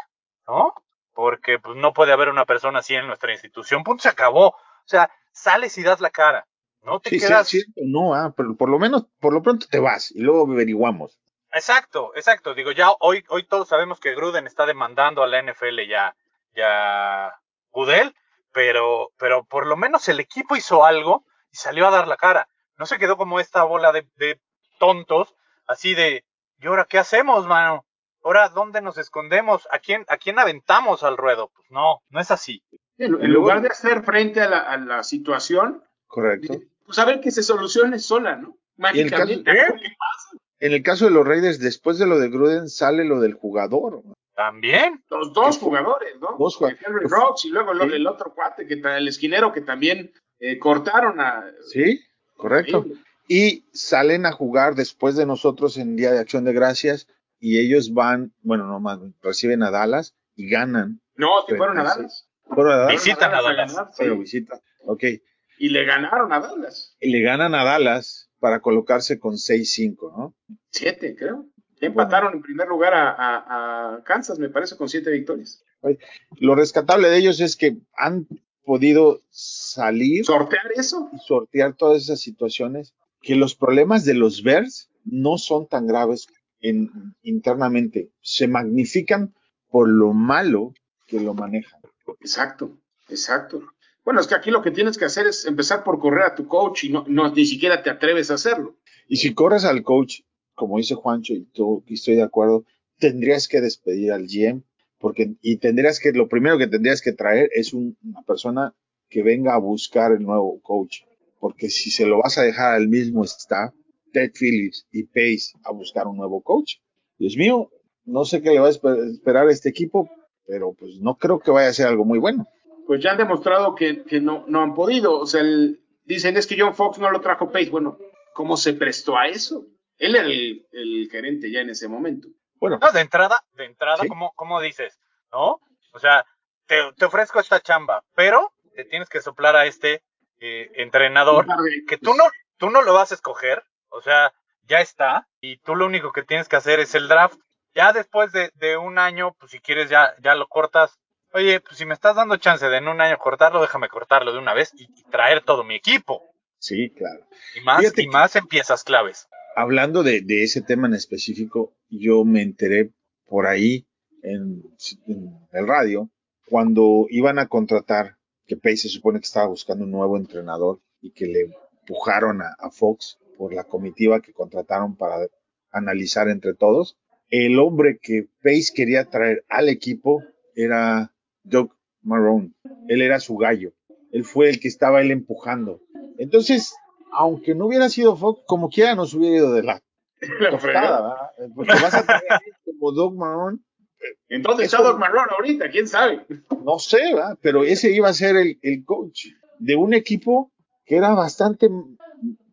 ¿no? Porque pues no puede haber una persona así en nuestra institución. Punto, se acabó. O sea, sales y das la cara. No te Sí, sí, quedas. cierto, no, ah, pero por lo menos, por lo pronto te vas y luego averiguamos. Exacto, exacto. Digo, ya hoy, hoy todos sabemos que Gruden está demandando a la NFL ya, ya Goodell, pero, pero por lo menos el equipo hizo algo y salió a dar la cara. No se quedó como esta bola de, de tontos, así de, ¿y ahora qué hacemos, mano? ¿Ahora dónde nos escondemos? ¿A quién, a quién aventamos al ruedo? Pues no, no es así. En, en lugar de hacer frente a la, a la situación, Correcto. pues a ver que se solucione sola, ¿no? Y el caso- Mágicamente. ¿Eh? En el caso de los Raiders, después de lo de Gruden, sale lo del jugador. También. Los dos jugadores, ¿no? Dos jugadores. Henry Rocks y luego el, Sí. el otro cuate, que el esquinero que también eh, cortaron a. Sí, correcto. Y salen a jugar después de nosotros en Día de Acción de Gracias y ellos van, bueno, no más, reciben a Dallas y ganan. No, sí fueron a. Dallas. ¿Fueron a Dallas? Visitan a Dallas. ganar, sí. Pero visita. Ok. Y le ganaron a Dallas. Y le ganan a Dallas para colocarse con 6-5, ¿no? Siete, creo. Empataron en primer lugar a, a- a Kansas, me parece, con siete victorias. Lo rescatable de ellos es que han podido salir Sortear eso. y sortear todas esas situaciones, que los problemas de los Bears no son tan graves en- internamente, se magnifican por lo malo que lo manejan. Exacto, exacto. Bueno, es que aquí lo que tienes que hacer es empezar por correr a tu coach y no, no ni siquiera te atreves a hacerlo. Y si corres al coach, como dice Juancho, y tú y estoy de acuerdo, tendrías que despedir al GM, porque, y tendrías que, lo primero que tendrías que traer es un- una persona que venga a buscar el nuevo coach, porque si se lo vas a dejar al mismo staff, Ted Phillips y Pace a buscar un nuevo coach, Dios mío, no sé qué le va a esper- esperar a este equipo, pero pues no creo que vaya a ser algo muy bueno. Pues ya han demostrado que, no han podido. O sea, el- dicen es que John Fox no lo trajo Pace. Bueno, ¿cómo se prestó a eso? Él era el, el gerente ya en ese momento. Bueno, No, de entrada, de entrada, Sí. ¿cómo, cómo dices? ¿No? O sea, te, te ofrezco esta chamba, pero te tienes que soplar a este eh, entrenador que tú no, tú no lo vas a escoger, o sea, ya está, y tú lo único que tienes que hacer es el draft. Ya después de, de un año, pues si quieres ya, ya lo cortas. Oye, pues si me estás dando chance de en un año cortarlo, déjame cortarlo de una vez y, y traer todo mi equipo. Sí, claro. Y más, Fíjate y que- más en piezas claves. Hablando de, ese tema en específico, yo me enteré por ahí en, el radio cuando iban a contratar, que Pace se supone que estaba buscando un nuevo entrenador y que le empujaron a, a Fox por la comitiva que contrataron para analizar entre todos. El hombre que Pace quería traer al equipo era Doug Marrone. Él era su gallo. Él fue el que estaba él empujando. Entonces, aunque no hubiera sido Fox, como quiera nos hubiera ido de la La tostada. ¿verdad? Porque vas a tener como Doug Marrone, ¿En dónde está Doc Marrón ahorita? ¿Quién sabe? no sé, ¿verdad? Pero ese iba a ser el, el coach de un equipo que era bastante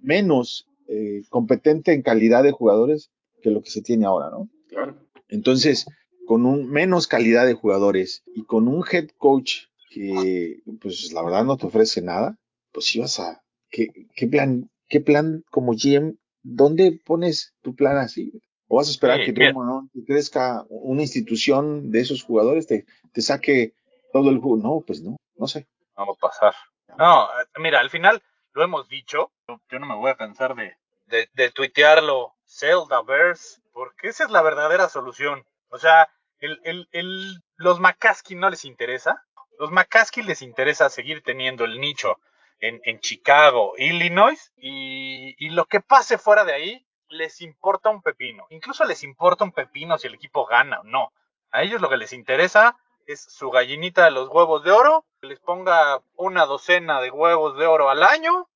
menos eh, competente en calidad de jugadores que lo que se tiene ahora, ¿no? Claro. Entonces, con un menos calidad de jugadores y con un head coach que, pues, la verdad no te ofrece nada, pues ibas a, ¿qué, qué plan, qué plan como GM, dónde pones tu plan así? ¿O vas a esperar Sí, que crezca una institución de esos jugadores, te, te saque todo el juego? No, pues no, no sé. No va a pasar. No, eh, mira, al final lo hemos dicho. Yo no me voy a cansar de, de, de tuitearlo. Zelda Verse, porque esa es la verdadera solución. O sea, el, el, el, los McCaskey no les interesa. Los McCaskey les interesa seguir teniendo el nicho en, en Chicago, Illinois, y, y lo que pase fuera de ahí les importa un pepino. Incluso les importa un pepino si el equipo gana o no. A ellos lo que les interesa es su gallinita de los huevos de oro, que les ponga una docena de huevos de oro al año,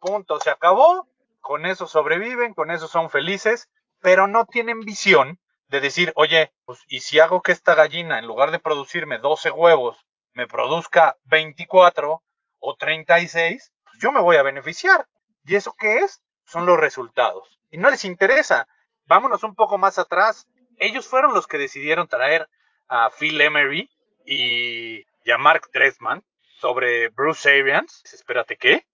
punto, se acabó, con eso sobreviven, con eso son felices, pero no tienen visión de decir, oye, pues, ¿y si hago que esta gallina, en lugar de producirme 12 huevos, me produzca 24 o 36? Pues yo me voy a beneficiar. ¿Y eso qué es? Son los resultados. Y no les interesa. Vámonos un poco más atrás. Ellos fueron los que decidieron traer a Phil Emery y, a Mark Dressman sobre Bruce Arians. Espérate, ¿qué?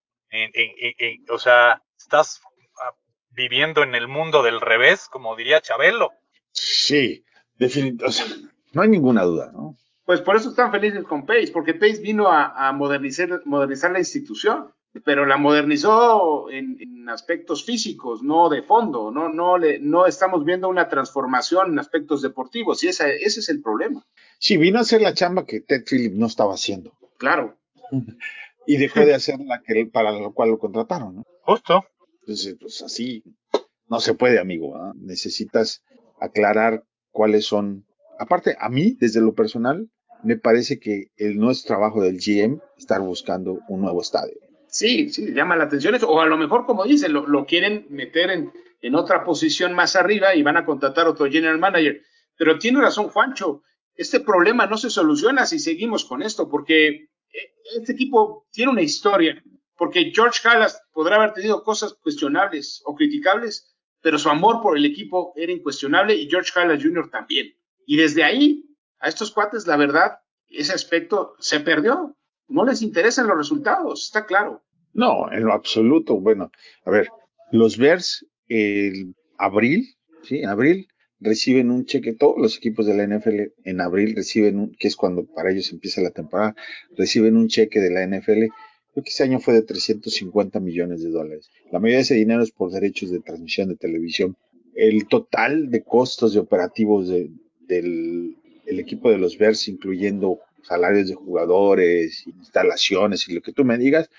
O sea, estás ah, viviendo en el mundo del revés, como diría Chabelo. Sí, definitivamente. no hay ninguna duda, ¿no? Pues por eso están felices con Pace, porque Pace vino a, a modernizar, modernizar la institución, pero la modernizó en, en aspectos físicos, no de fondo, no, no, le, no estamos viendo una transformación en aspectos deportivos, y esa, ese es el problema, Sí, vino a hacer la chamba que Ted Phillips no estaba haciendo claro. [laughs] y dejó de hacer la que para lo cual lo contrataron, ¿no? Justo. Entonces, pues así no se puede, amigo. ¿verdad? Necesitas aclarar cuáles son. Aparte, a mí, desde lo personal, me parece que el no es trabajo del GM estar buscando un nuevo estadio. Sí, sí, llama la atención eso, o a lo mejor, como dicen, lo, lo quieren meter en, en otra posición más arriba y van a contratar otro general manager. Pero tiene razón Juancho, este problema no se soluciona si seguimos con esto, porque eh, este equipo tiene una historia, porque George Halas podrá haber tenido cosas cuestionables o criticables, pero su amor por el equipo era incuestionable y George Halas Jr. también. Y desde ahí, a estos cuates, la verdad, ese aspecto se perdió. No les interesan los resultados, está claro. No, en lo absoluto. Bueno, a ver, los Bears, el abril, sí, en abril reciben un cheque, todos los equipos de la NFL en abril reciben un, que es cuando para ellos empieza la temporada, reciben un cheque de la NFL. Creo que ese año fue de 350 millones de dólares. La mayoría de ese dinero es por derechos de transmisión de televisión. El total de costos de operativos de, del el equipo de los Bears, incluyendo salarios de jugadores, instalaciones y lo que tú me digas,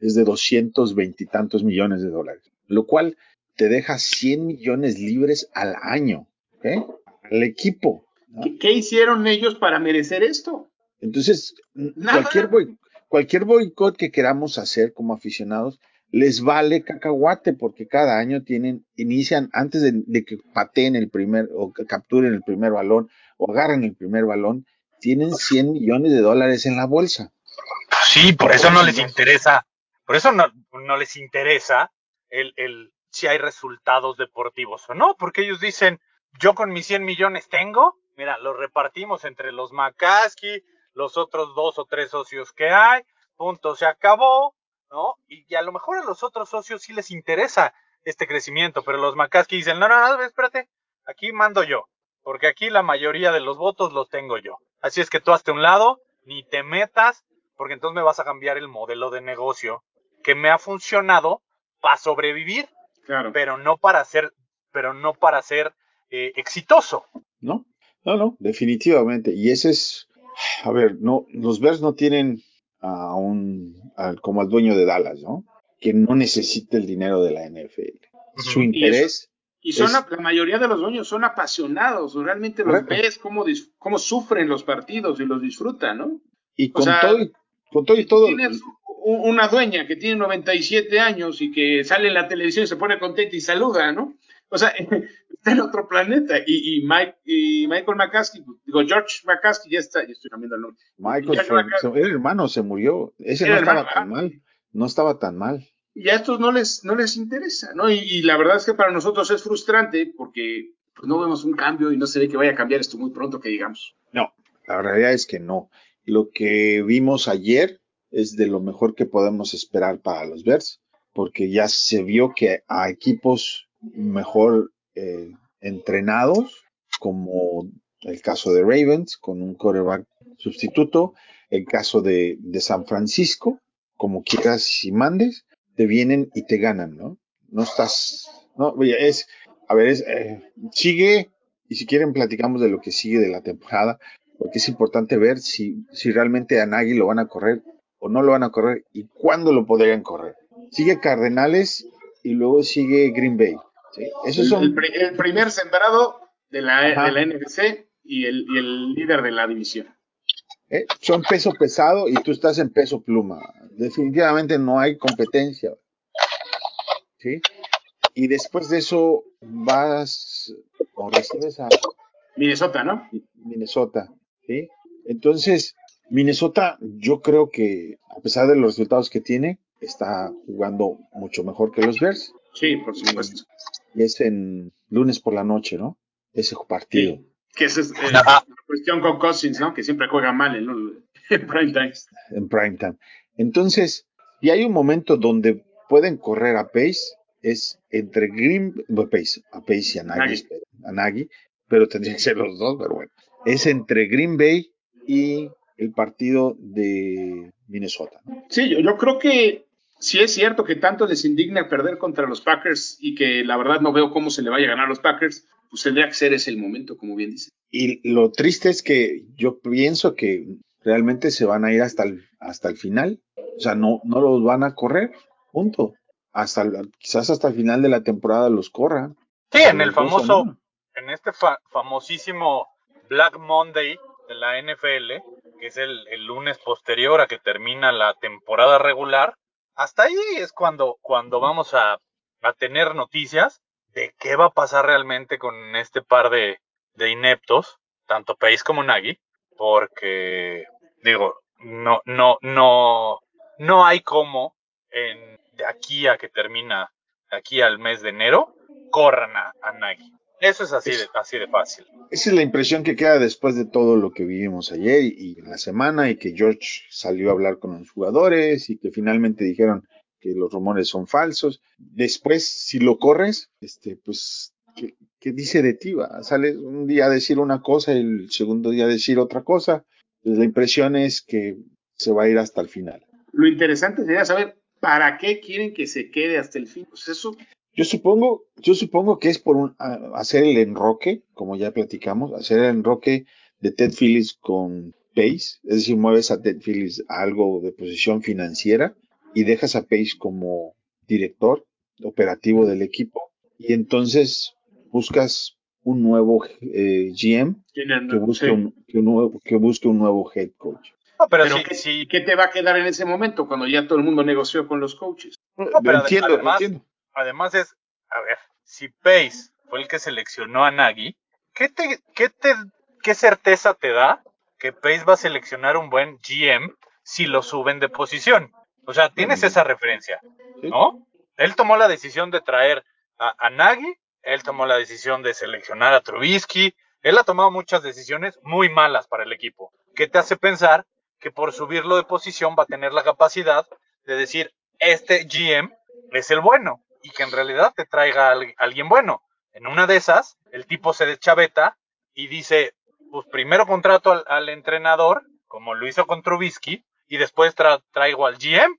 es de 220 y tantos millones de dólares, lo cual te deja 100 millones libres al año, ¿ok? Al equipo. ¿no? ¿Qué, qué hicieron ellos para merecer esto? Entonces, Nada. cualquier, boy- cualquier boicot que queramos hacer como aficionados, les vale cacahuate porque cada año tienen, inician antes de, de que pateen el primer o que capturen el primer balón o agarren el primer balón, tienen 100 millones de dólares en la bolsa. Sí, por eso no les interesa, por eso no, no les interesa el, el si hay resultados deportivos o no, porque ellos dicen, yo con mis 100 millones tengo, mira, los repartimos entre los McCaskey, los otros dos o tres socios que hay, punto, se acabó, ¿no? Y, y a lo mejor a los otros socios sí les interesa este crecimiento, pero los McCaskey dicen, no, no, no, espérate, aquí mando yo, porque aquí la mayoría de los votos los tengo yo. Así es que tú hazte un lado, ni te metas, porque entonces me vas a cambiar el modelo de negocio que me ha funcionado para sobrevivir, Claro. pero no para ser, pero no para ser eh, exitoso. ¿no? No, no, definitivamente. Y ese es, a ver, no, los Bears no tienen a un, al- como al dueño de Dallas, ¿no? Que no necesita el dinero de la NFL. Su interés, Y son Es- la, mayoría de los dueños son apasionados, realmente los Correcto. ves cómo, cómo sufren los partidos y los disfrutan, ¿no? y con sea, todo, y- con todo y todo, Tienes una dueña que tiene 97 años y que sale en la televisión y se pone contenta y saluda, ¿no? O sea, [laughs] está en otro planeta. Y, y, Mike, y Michael McCaskey, digo, George McCaskey ya está, ya estoy cambiando el nombre. Michael se- el hermano se murió. Ese no estaba hermano, tan ah. mal. No estaba tan mal. Y a estos no les, no les interesa, ¿no? Y, la verdad es que para nosotros es frustrante porque pues, no vemos un cambio y no se ve que vaya a cambiar esto muy pronto, que digamos. No, la realidad es que no. Lo que vimos ayer es de lo mejor que podemos esperar para los Bears, porque ya se vio que a equipos mejor eh, entrenados, como el caso de Ravens, con un quarterback sustituto, el caso de, de San Francisco, como quieras y mandes, te vienen y te ganan, ¿no? No estás, no, oye, es, a ver, es, eh, sigue, y si quieren platicamos de lo que sigue de la temporada, porque es importante ver si, si realmente a Nagy lo van a correr o no lo van a correr y cuándo lo podrían correr. Sigue Cardenales y luego sigue Green Bay. ¿sí? Esos El, son, el pri- el primer sembrado de la, de la NFC y el, y el líder de la división. Eh, son peso pesado y tú estás en peso pluma. Definitivamente no hay competencia. ¿sí? Y después de eso vas o recibes a Minnesota, ¿no? Minnesota. ¿sí? Entonces, Minnesota, yo creo que a pesar de los resultados que tiene, está jugando mucho mejor que los Bears. Sí, por supuesto. Y es en lunes por la noche, ¿no? Ese partido. Sí. Que esa es eh, la cuestión con Cousins, ¿no? Que siempre juega mal en, [laughs] en prime time. en primetime. Entonces, y hay un momento donde pueden correr a Pace, es entre Green Pace, a Pace y a Nagy, Nagy. espero, a Nagy, pero tendrían que ser los dos, pero bueno. Es entre Green Bay y el partido de Minnesota. ¿no? Sí, yo, yo creo que sí es cierto que tanto les indigna perder contra los Packers y que la verdad no veo cómo se le vaya a ganar a los Packers, pues tendría que ser ese el momento, como bien dice. Y lo triste es que yo pienso que realmente se van a ir hasta el, hasta el final. O sea, no, no los van a correr, punto. Hasta quizás hasta el final de la temporada los corran. Sí, en el famoso, no. en este fa- famosísimo Black Monday de la NFL, que es el, el lunes posterior a que termina la temporada regular, hasta ahí es cuando, cuando vamos a, a tener noticias de qué va a pasar realmente con este par de, de ineptos, tanto Pace como Nagy, porque digo, no, no, no, no hay como en, de aquí a que termina, de aquí al mes de enero, corran a, a Nagy. Eso es así de, así de fácil. Esa es la impresión que queda después de todo lo que vivimos ayer y, y en la semana y que George salió a hablar con los jugadores y que finalmente dijeron que los rumores son falsos. Después, si lo corres, este, pues, ¿qué, qué dice de ti? Va? Sale un día a decir una cosa y el segundo día a decir otra cosa. Pues la impresión es que se va a ir hasta el final. Lo interesante sería saber para qué quieren que se quede hasta el fin. Pues eso, Yo supongo, yo supongo que es por un, hacer el enroque, como ya platicamos, hacer el enroque de Ted Phillips con Pace, es decir, mueves a Ted Phillips a algo de posición financiera y dejas a Pace como director operativo del equipo y entonces buscas un nuevo eh, GM que busque, sí. un, que, un nuevo, que busque un nuevo head coach. No, pero, Pero sí, ¿qué, sí, qué te va a quedar en ese momento cuando ya todo el mundo negoció con los coaches? pero entiendo, además- entiendo. además es, a ver, si Pace fue el que seleccionó a Nagy, ¿qué, te, qué, te, ¿qué certeza te da que Pace va a seleccionar un buen GM si lo suben de posición? O sea, tienes esa referencia. ¿no? Él tomó la decisión de traer a, a Nagy, él tomó la decisión de seleccionar a Trubisky, él ha tomado muchas decisiones muy malas para el equipo. ¿Qué te hace pensar que por subirlo de posición va a tener la capacidad de decir, este GM es el bueno y que en realidad te traiga a alguien bueno. En una de esas, el tipo se deschaveta y dice, pues primero contrato al, al entrenador, como lo hizo con Trubisky, y después tra traigo al GM.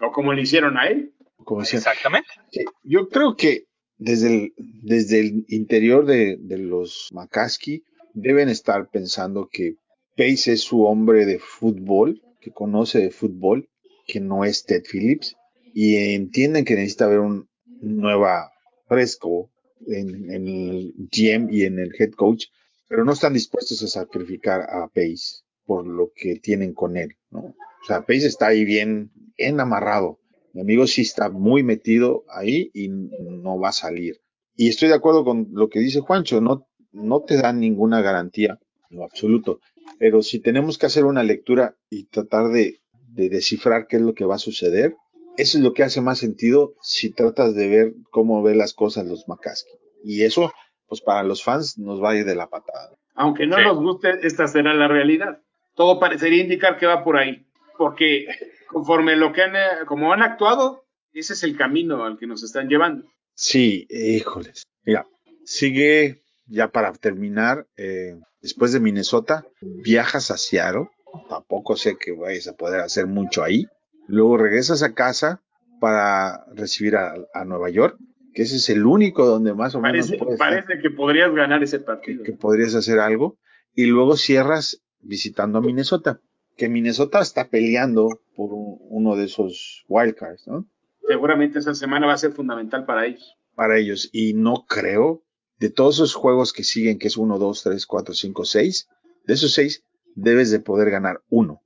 O como le hicieron a él. Como. Exactamente. Sí, yo creo que desde el, desde el interior de, de los McCaskey deben estar pensando que Pace es su hombre de fútbol, que conoce de fútbol, que no es Ted Phillips, y entienden que necesita haber un nueva fresco en, en el GM y en el head coach, pero no están dispuestos a sacrificar a Pace por lo que tienen con él, ¿no? O sea, Pace está ahí bien, bien amarrado. Mi amigo sí está muy metido ahí y no va a salir. Y estoy de acuerdo con lo que dice Juancho, no, no te dan ninguna garantía, en lo absoluto. Pero si tenemos que hacer una lectura y tratar de, de descifrar qué es lo que va a suceder, eso es lo que hace más sentido si tratas de ver cómo ve las cosas los McCaskey. Y eso, pues para los fans nos va a ir de la patada. Aunque no Sí. nos guste, esta será la realidad. Todo parecería indicar que va por ahí. Porque conforme lo que han, eh, como han actuado, ese es el camino al que nos están llevando. Sí, híjoles. Mira, sigue ya para terminar, eh, después de Minnesota, viajas a Seattle. Tampoco sé que vayas a poder hacer mucho ahí. Luego regresas a casa para recibir a, a Nueva York, que ese es el único donde más o menos Parece, puedes- parece que podrías ganar ese que, partido. que podrías hacer algo. Y luego cierras visitando a Minnesota, que Minnesota está peleando por un- uno de esos wildcards, ¿no? Seguramente esa semana va a ser fundamental para ellos. para ellos. Y no creo, de todos esos juegos que siguen, que es 1, 2, 3, 4, 5, 6, de esos 6 debes de poder ganar uno.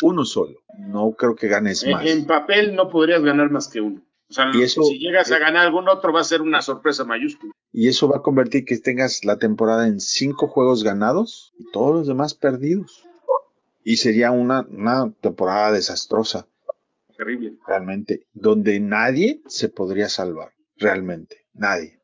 Uno solo. No creo que ganes En, más. en papel no podrías ganar más que uno. O sea, Y eso- si llegas a ganar algún otro va a ser una sorpresa mayúscula. Y eso va a convertir que tengas la temporada en 5 juegos ganados y todos los demás perdidos. Y sería una, una temporada desastrosa, Terrible. realmente, donde nadie se podría salvar. Realmente, nadie.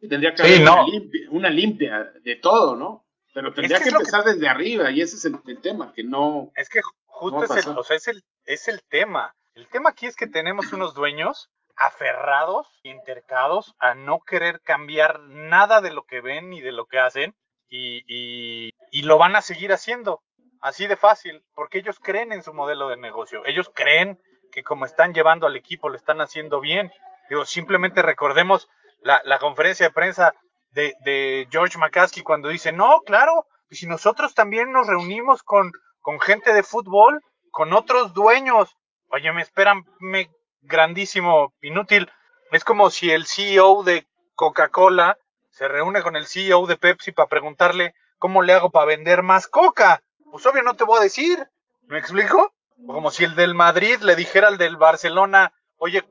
Tendría que Sí, haber no. una, limpia, una limpia de todo, ¿no? Pero tendría Es que empezar desde arriba y ese es el, el tema, que no... Es que justo No es, el, o sea, es, el, es el tema. El tema aquí es que tenemos unos dueños aferrados, intercados, a no querer cambiar nada de lo que ven ni de lo que hacen y, y, y lo van a seguir haciendo. Así de fácil, porque ellos creen en su modelo de negocio. Ellos creen que como están llevando al equipo lo están haciendo bien. Digo, simplemente recordemos la, la conferencia de prensa de, de George McCaskey cuando dice, no, claro, si nosotros también nos reunimos con, con gente de fútbol, con otros dueños, oye, me esperan, me grandísimo, inútil. Es como si el CEO de Coca-Cola se reúne con el CEO de Pepsi para preguntarle cómo le hago para vender más coca. Pues obvio no te voy a decir. ¿Me explico? O como si el del Madrid le dijera al del Barcelona, oye,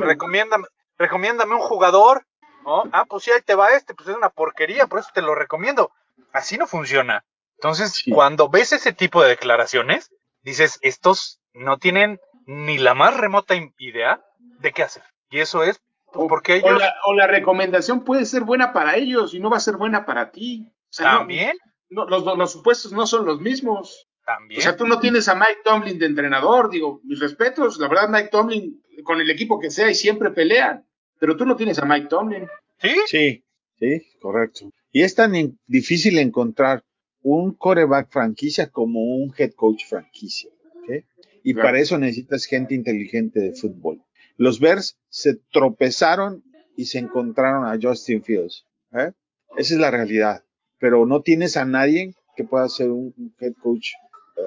recomiéndame, recomiéndame un jugador. ¿no? Ah, pues sí, ahí te va este, pues es una porquería, por eso te lo recomiendo. Así no funciona. Entonces, Sí. cuando ves ese tipo de declaraciones, dices, estos no tienen ni la más remota idea de qué hacer. Y eso es pues, O- porque o, ellos la, o la recomendación puede ser buena para ellos y no va a ser buena para ti. O sea, no- también, no, los, los supuestos no son los mismos. también. O sea, tú no tienes a Mike Tomlin de entrenador, digo, mis respetos, la verdad Mike Tomlin, con el equipo que sea y siempre pelean, pero tú no tienes a Mike Tomlin. ¿Sí? Sí, sí, correcto. Y es tan in- difícil encontrar un coreback franquicia como un head coach franquicia. ¿ok? Y Claro. para eso necesitas gente inteligente de fútbol. Los Bears se tropezaron y se encontraron a Justin Fields. ¿eh? Esa es la realidad. Pero no tienes a nadie que pueda ser un head coach eh,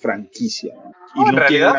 franquicia. Y No, en no realidad,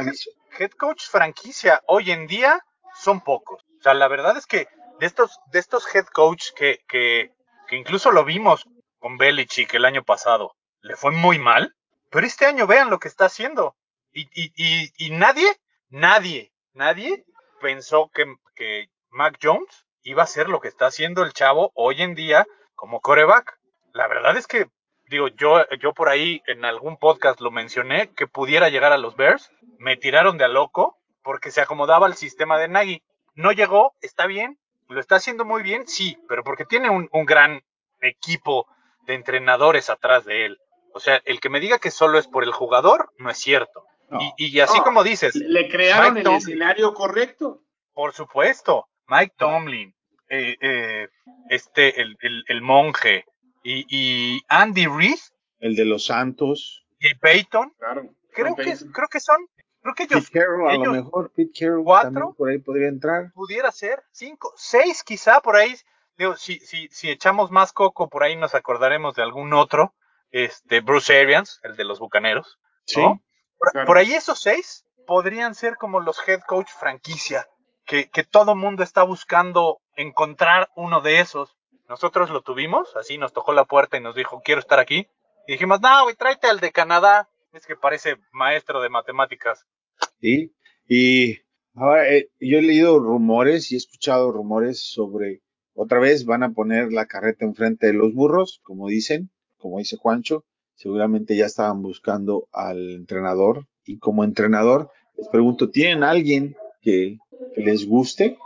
head coach franquicia hoy en día son pocos. O sea, la verdad es que de estos, de estos head coach que, que, que incluso lo vimos con Belichick el año pasado, le fue muy mal, pero este año vean lo que está haciendo. Y, y, y, y nadie, nadie, nadie pensó que, que Mac Jones iba a hacer lo que está haciendo el chavo hoy en día como coreback. La verdad es que, digo, yo, yo por ahí en algún podcast lo mencioné, que pudiera llegar a los Bears, me tiraron de a loco porque se acomodaba al sistema de Nagy. No llegó, está bien, lo está haciendo muy bien, sí, pero porque tiene un, un gran equipo de entrenadores atrás de él. O sea, el que me diga que solo es por el jugador, no es cierto. No. Y, y así No, como dices, Le crearon Mike el Tomlin. escenario correcto. por supuesto, Mike Tomlin, eh, eh, este, el, el, el monje, y, y Andy Reid El de los Santos. y Peyton, Claro. creo que, Peyton. creo que son, creo que ellos Pete Carroll, a lo mejor. Pete Carroll ¿Cuatro? por ahí podría entrar. pudiera ser cinco, seis quizá por ahí. Digo, si, si, si echamos más coco, por ahí nos acordaremos de algún otro, este, Bruce Arians, el de los Bucaneros. Sí. ¿no? Por, Claro. por ahí esos seis podrían ser como los head coach franquicia, que, que todo mundo está buscando encontrar uno de esos. Nosotros lo tuvimos, así nos tocó la puerta y nos dijo, quiero estar aquí. Y dijimos, no, güey, tráete al de Canadá. Es que parece maestro de matemáticas. Sí. Y ahora eh, yo he leído rumores y he escuchado rumores sobre otra vez van a poner la carreta enfrente de los burros, como dicen, como dice Juancho. Seguramente ya estaban buscando al entrenador. Y como entrenador, les pregunto, ¿tienen alguien que, que les guste?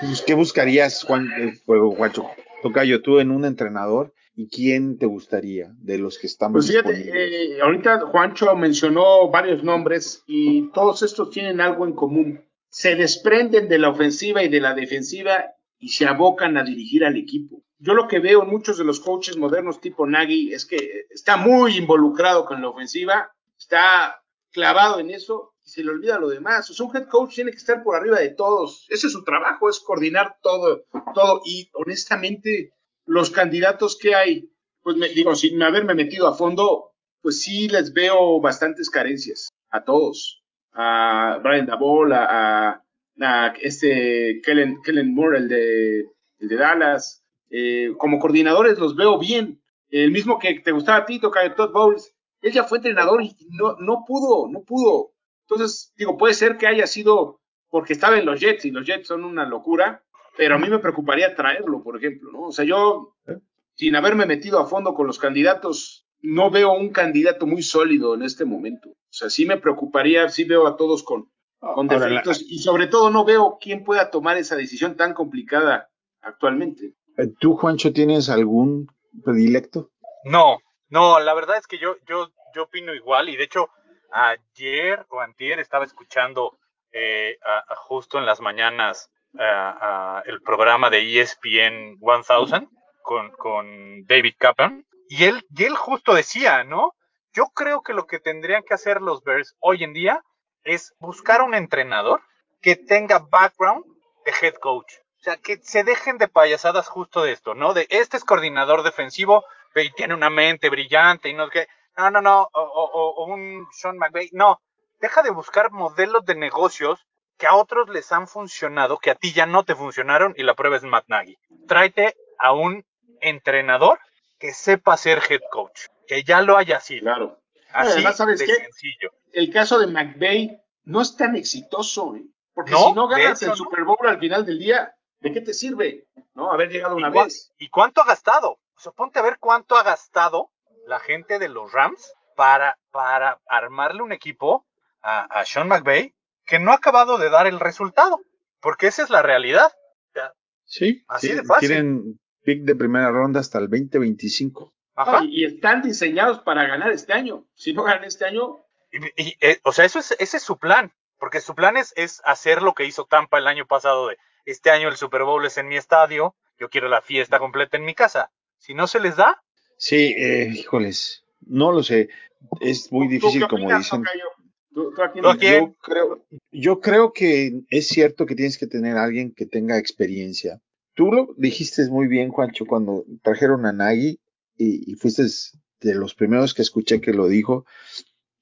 Pues, ¿Qué buscarías, Juan, eh, Juancho? Tocayo, tú en un entrenador, ¿y quién te gustaría de los que están Pues fíjate, eh, ahorita Juancho mencionó varios nombres y todos estos tienen algo en común. Se desprenden de la ofensiva y de la defensiva y se abocan a dirigir al equipo. Yo lo que veo en muchos de los coaches modernos tipo Nagy es que está muy involucrado con la ofensiva, está clavado en eso y se le olvida lo demás. O sea, un head coach tiene que estar por arriba de todos. Ese es su trabajo, es coordinar todo, todo. Y honestamente, los candidatos que hay, pues me, digo, sin haberme metido a fondo, pues sí les veo bastantes carencias a todos. A Brian Dabol, a, a, a este Kellen, Kellen Moore, el de, el de Dallas. Eh, como coordinadores los veo bien. El mismo que te gustaba a ti, Tocayo Todd Bowles, él ya fue entrenador y no, no pudo, no pudo. Entonces, digo, puede ser que haya sido porque estaba en los Jets y los Jets son una locura, pero a mí me preocuparía traerlo, por ejemplo, ¿no? O sea, yo, sin haberme metido a fondo con los candidatos, no veo un candidato muy sólido en este momento. O sea, sí me preocuparía, sí veo a todos con, con Ahora, la- defectos y sobre todo no veo quién pueda tomar esa decisión tan complicada actualmente. Eh, ¿Tú, Juancho, tienes algún predilecto? No, no, la verdad es que yo, yo, yo opino igual y de hecho ayer o antier estaba escuchando eh, a- a justo en las mañanas a- a el programa de ESPN 1000 con, con David Kaplan y él, y él justo decía, ¿no? Yo creo que lo que tendrían que hacer los Bears hoy en día es buscar un entrenador que tenga background de head coach. O sea, que se dejen de payasadas justo de esto, ¿no? De este es coordinador defensivo y tiene una mente brillante y no es que, no, no, no, o, o- o un Sean McVay, no, deja de buscar modelos de negocios que a otros les han funcionado, que a ti ya no te funcionaron y la prueba es Matt Nagy. Tráete a un entrenador que sepa ser head coach, que ya lo haya sido. Claro. Así Además, ¿sabes de qué? sencillo. El caso de McVeigh no es tan exitoso, ¿eh? porque No, si no ganas hecho, el. Super Bowl al final del día, ¿de qué te sirve? ¿No? Haber llegado una ¿Y, cua- vez. ¿Y cuánto ha gastado? O sea, ponte a ver cuánto ha gastado la gente de los Rams para, para armarle un equipo a, a Sean McVay que no ha acabado de dar el resultado. Porque esa es la realidad. Sí, Así sí, de fácil. Tienen pick de primera ronda hasta el 2025. Ajá. Y, y están diseñados para ganar este año. Si no ganan este año, Y, y, eh, o sea, eso es, ese es su plan. Porque su plan es, es hacer lo que hizo Tampa el año pasado de este año el Super Bowl es en mi estadio, yo quiero la fiesta completa en mi casa. Si no se les da, Sí, eh, híjoles, no lo sé. Es muy ¿tú- tú difícil, como opinas, dicen. ¿Tú. Yo creo, yo creo que es cierto que tienes que tener a alguien que tenga experiencia. Tú lo dijiste muy bien, Juancho, cuando trajeron a Nagy y, y fuiste de los primeros que escuché que lo dijo,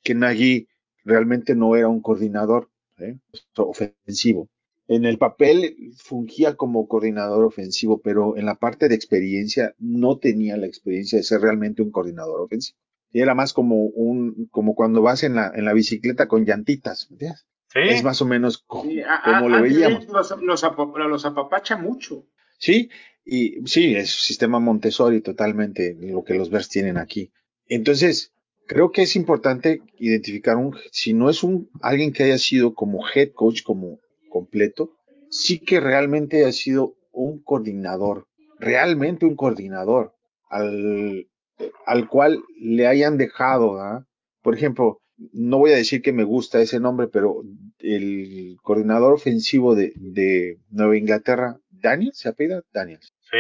que Nagy realmente no era un coordinador ¿eh? ofensivo. En el papel fungía como coordinador ofensivo, pero en la parte de experiencia no tenía la experiencia de ser realmente un coordinador ofensivo. Y era más como un, como cuando vas en la, en la bicicleta con llantitas, ¿me entiendes? sí. Es más o menos co- Sí, a- a- como lo veíamos. Los apapacha mucho. Sí, y sí, es sistema Montessori totalmente lo que los Bears tienen aquí. Entonces, creo que es importante identificar un, si no es un, alguien que haya sido como head coach como completo, sí que realmente haya sido un coordinador, realmente un coordinador. Al, al cual le hayan dejado, por ejemplo, no voy a decir que me gusta ese nombre, pero el coordinador ofensivo de, de Nueva Inglaterra, Daniel, ¿se apellida? Daniel. Sí.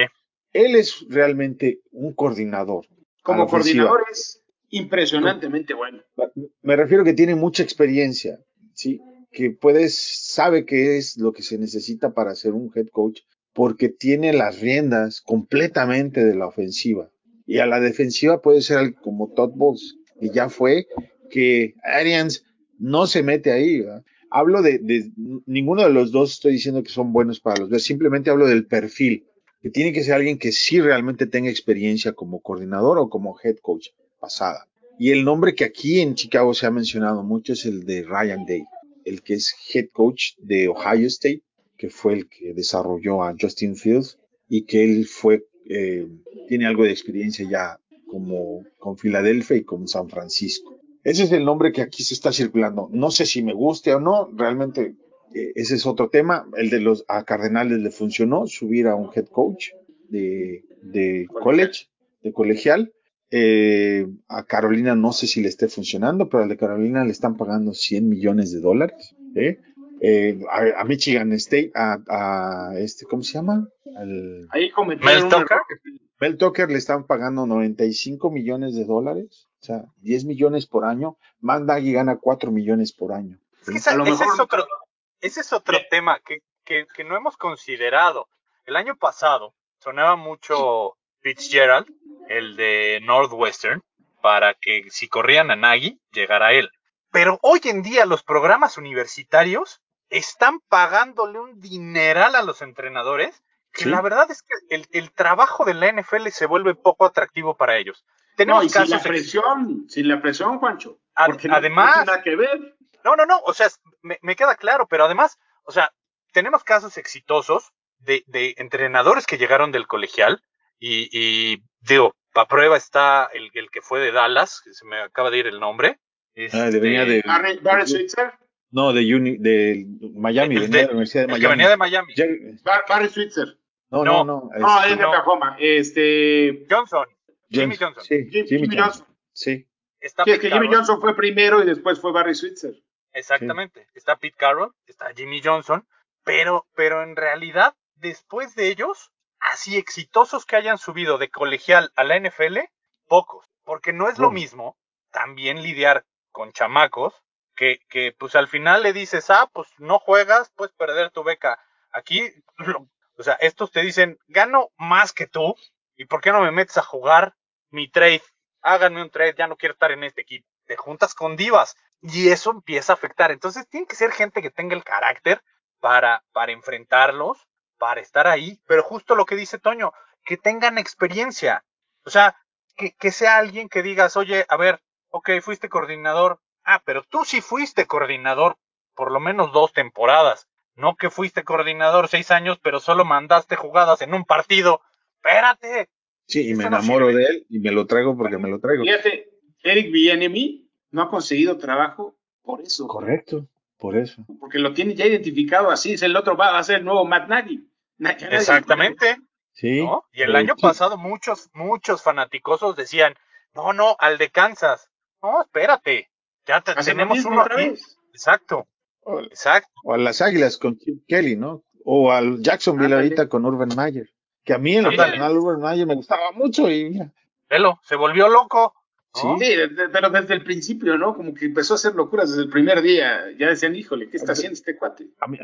Él es realmente un coordinador. Como coordinador es impresionantemente bueno. Me refiero que tiene mucha experiencia, ¿sí? Que puedes, sabe qué es lo que se necesita para ser un head coach, porque tiene las riendas completamente de la ofensiva. Y a la defensiva puede ser como Todd Bowles, y ya fue que Arians no se mete ahí. Hablo de, de ninguno de los dos estoy diciendo que son buenos para los Bears, simplemente hablo del perfil, que tiene que ser alguien que sí realmente tenga experiencia como coordinador o como head coach pasada. Y el nombre que aquí en Chicago se ha mencionado mucho es el de Ryan Day, el que es head coach de Ohio State, que fue el que desarrolló a Justin Fields y que él fue, eh, tiene algo de experiencia ya como con Filadelfia y con San Francisco. Ese es el nombre que aquí se está circulando. No sé si me guste o no, realmente eh, ese es otro tema. El de los a Cardenales le funcionó subir a un head coach de, de college, de colegial. Eh, a Carolina no sé si le esté funcionando, pero al de Carolina le están pagando 100 millones de dólares. ¿eh? Eh, a, a, Michigan State, a, a, este, ¿cómo se llama? Al, Ahí. Mel Tucker le están pagando 95 millones de dólares, o sea, 10 millones por año. Matt Nagy gana 4 millones por año. Es que esa, ese, mejor... es otro, ese es otro tema que, que, que, no hemos considerado. El año pasado sonaba mucho Fitzgerald, el de Northwestern, para que si corrían a Nagy, llegara él. Pero hoy en día los programas universitarios están pagándole un dineral a los entrenadores que ¿Sí? la verdad es que el, el, trabajo de la NFL se vuelve poco atractivo para ellos. Tenemos no, y casos sin la presión, sin la presión, Juancho. Porque además, no tiene nada que ver. No, no, no, o sea, me, me, queda claro, pero además, o sea, tenemos casos exitosos de, de entrenadores que llegaron del colegial y, y digo, para prueba está el, el, que fue de Dallas, que se me acaba de ir el nombre. Este, ah, de, venía de... Barry, Barry Switzer. No, de, uni, de Miami, el, venía de la Universidad de Miami. que venía de Miami. Bar, Barry Switzer. No, no, no. No, no es de Oklahoma. Este. Johnson. Jimmy Johnson. Sí, Jimmy, Jimmy Johnson. Johnson. Sí. Está sí, es que Jimmy Carroll. Johnson fue primero y después fue Barry Switzer. Exactamente. Sí. Está Pete Carroll, está Jimmy Johnson, pero, pero en realidad, después de ellos, así exitosos que hayan subido de colegial a la NFL, pocos. Porque no es lo mismo también lidiar con chamacos que, que pues al final le dices, ah, pues no juegas, puedes perder tu beca. Aquí, [laughs] lo, o sea, estos te dicen, gano más que tú, ¿y por qué no me metes a jugar mi trade? Háganme un trade, ya no quiero estar en este equipo. Te juntas con divas y eso empieza a afectar. Entonces tiene que ser gente que tenga el carácter para, para enfrentarlos, para estar ahí, pero justo lo que dice Toño, que tengan experiencia. O sea, que, que sea alguien que digas, oye, a ver, ok, fuiste coordinador. Ah, pero tú sí fuiste coordinador por lo menos dos temporadas. No que fuiste coordinador seis años, pero solo mandaste jugadas en un partido. Espérate. Sí, y me enamoro no de él y me lo traigo porque me lo traigo. Fíjate, Eric Villanemi no ha conseguido trabajo por eso. Correcto, por eso. Porque lo tiene ya identificado así, es el otro va a ser el nuevo Matt Nagy. Exactamente. Sí. ¿no? Y el año pasado muchos, muchos fanaticosos decían, no, no, al de Kansas. No, espérate. Ya te, tenemos uno aquí. Exacto. O, Exacto. O a las Águilas con Chip Kelly, ¿no? O al Jacksonville Ándale. ahorita con Urban Mayer. Que a mí en lo personal Urban Mayer me gustaba mucho y... Velo, se volvió loco. ¿no? Sí, pero desde el principio, ¿no? Como que empezó a hacer locuras desde el primer día. Ya decían, híjole, ¿qué está haciendo este cuate? A mí,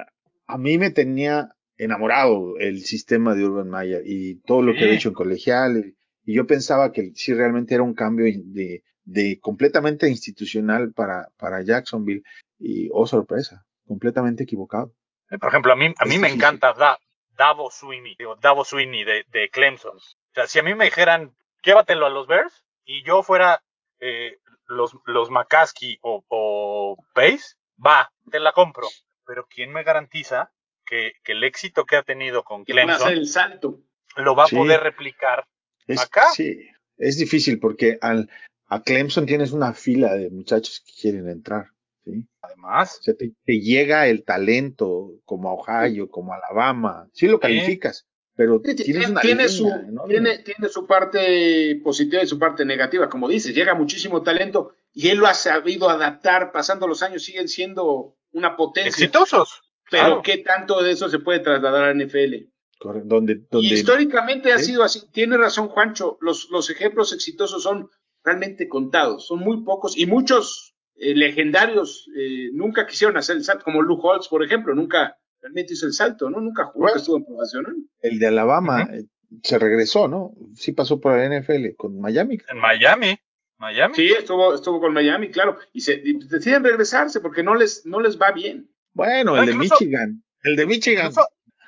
a mí me tenía enamorado el sistema de Urban Mayer y todo lo que he hecho en colegial. Y, yo pensaba que sí realmente era un cambio de, de completamente institucional para, para Jacksonville y oh sorpresa, completamente equivocado. Por ejemplo, a mí, a mí me encanta da, Davo Sweeney, digo, Davo Sweeney de, de, Clemson. O sea, si a mí me dijeran, llévatelo a los Bears y yo fuera eh, los, los McCaskey o, o Pace, va, te la compro. Pero ¿quién me garantiza que, que el éxito que ha tenido con Clemson el salto. lo va a sí. poder replicar es, acá? Sí, es difícil porque al, a Clemson tienes una fila de muchachos que quieren entrar. ¿sí? Además, o sea, te, te, llega el talento como a Ohio, como a Alabama. Sí lo calificas, pero tienes tiene, una tiene su, tiene, tiene su parte positiva y su parte negativa. Como dices, llega muchísimo talento y él lo ha sabido adaptar. Pasando los años, siguen siendo una potencia. Exitosos. Pero claro. ¿qué tanto de eso se puede trasladar a NFL? Donde, donde Y históricamente ha ¿Sí? sido así. Tiene razón, Juancho. Los, los ejemplos exitosos son realmente contados. Son muy pocos y muchos eh, legendarios eh, nunca quisieron hacer el salto, como Lou Holtz, por ejemplo. Nunca realmente hizo el salto, ¿no? Nunca jugó, Bueno. estuvo en profesional. el de Alabama eh, se regresó, ¿no? Sí pasó por la NFL con Miami. En Miami. Miami. Sí, estuvo, estuvo con Miami, claro. Y, se, y deciden regresarse porque no les, no les va bien. Bueno, el de Michigan. El de Michigan.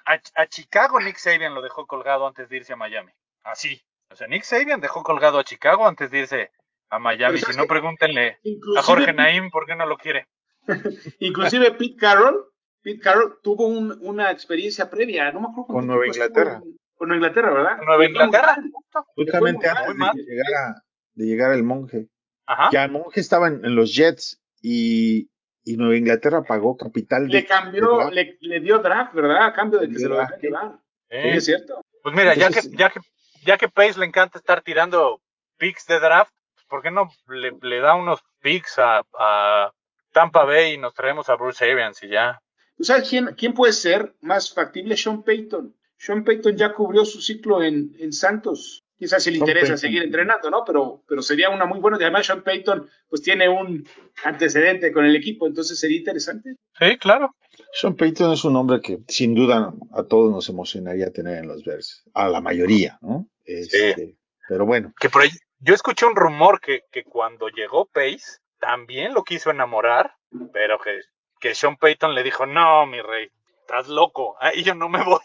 A, a Chicago Nick Saban lo dejó colgado antes de irse a Miami. Así. O sea, Nick Saban dejó colgado a Chicago antes de irse a Miami. Si ¿sabes no, pregúntenle a Jorge Naim por qué no lo quiere. [laughs] inclusive Pete Carroll, Pete Carroll tuvo un- una experiencia previa, no me acuerdo Con Nueva Inglaterra. estuvo. Con Nueva Inglaterra, ¿verdad? Nueva Inglaterra. Justamente antes de, llegar a- de llegar el monje. Ajá. Ya el monje estaba en, en los Jets y, y Nueva Inglaterra pagó capital de. Le cambió, de- le, le dio draft, ¿verdad? A cambio de que se lo dejan llevar. Eh, Sí, es cierto. Pues mira, ya que, Entonces- ya que, ya que Pace le encanta estar tirando picks de draft, ¿por qué no le, le da unos picks a, a Tampa Bay y nos traemos a Bruce Arians y ya? ¿Tú sabes quién, quién puede ser más factible? Sean Payton. Sean Payton ya cubrió su ciclo en, en Santos. Quizás si le Sean interesa Payton. seguir entrenando, ¿no? Pero, pero sería una muy buena. Y además, Sean Payton pues tiene un antecedente con el equipo, entonces sería interesante. Sí, claro. Sean Payton es un hombre que sin duda a todos nos emocionaría tener en los Bears. A la mayoría, ¿no? Este, Pero bueno, Que por ahí, yo escuché un rumor que, que cuando llegó Pace también lo quiso enamorar, pero que, que Sean Payton le dijo, no, mi rey, estás loco, ahí yo no me voy.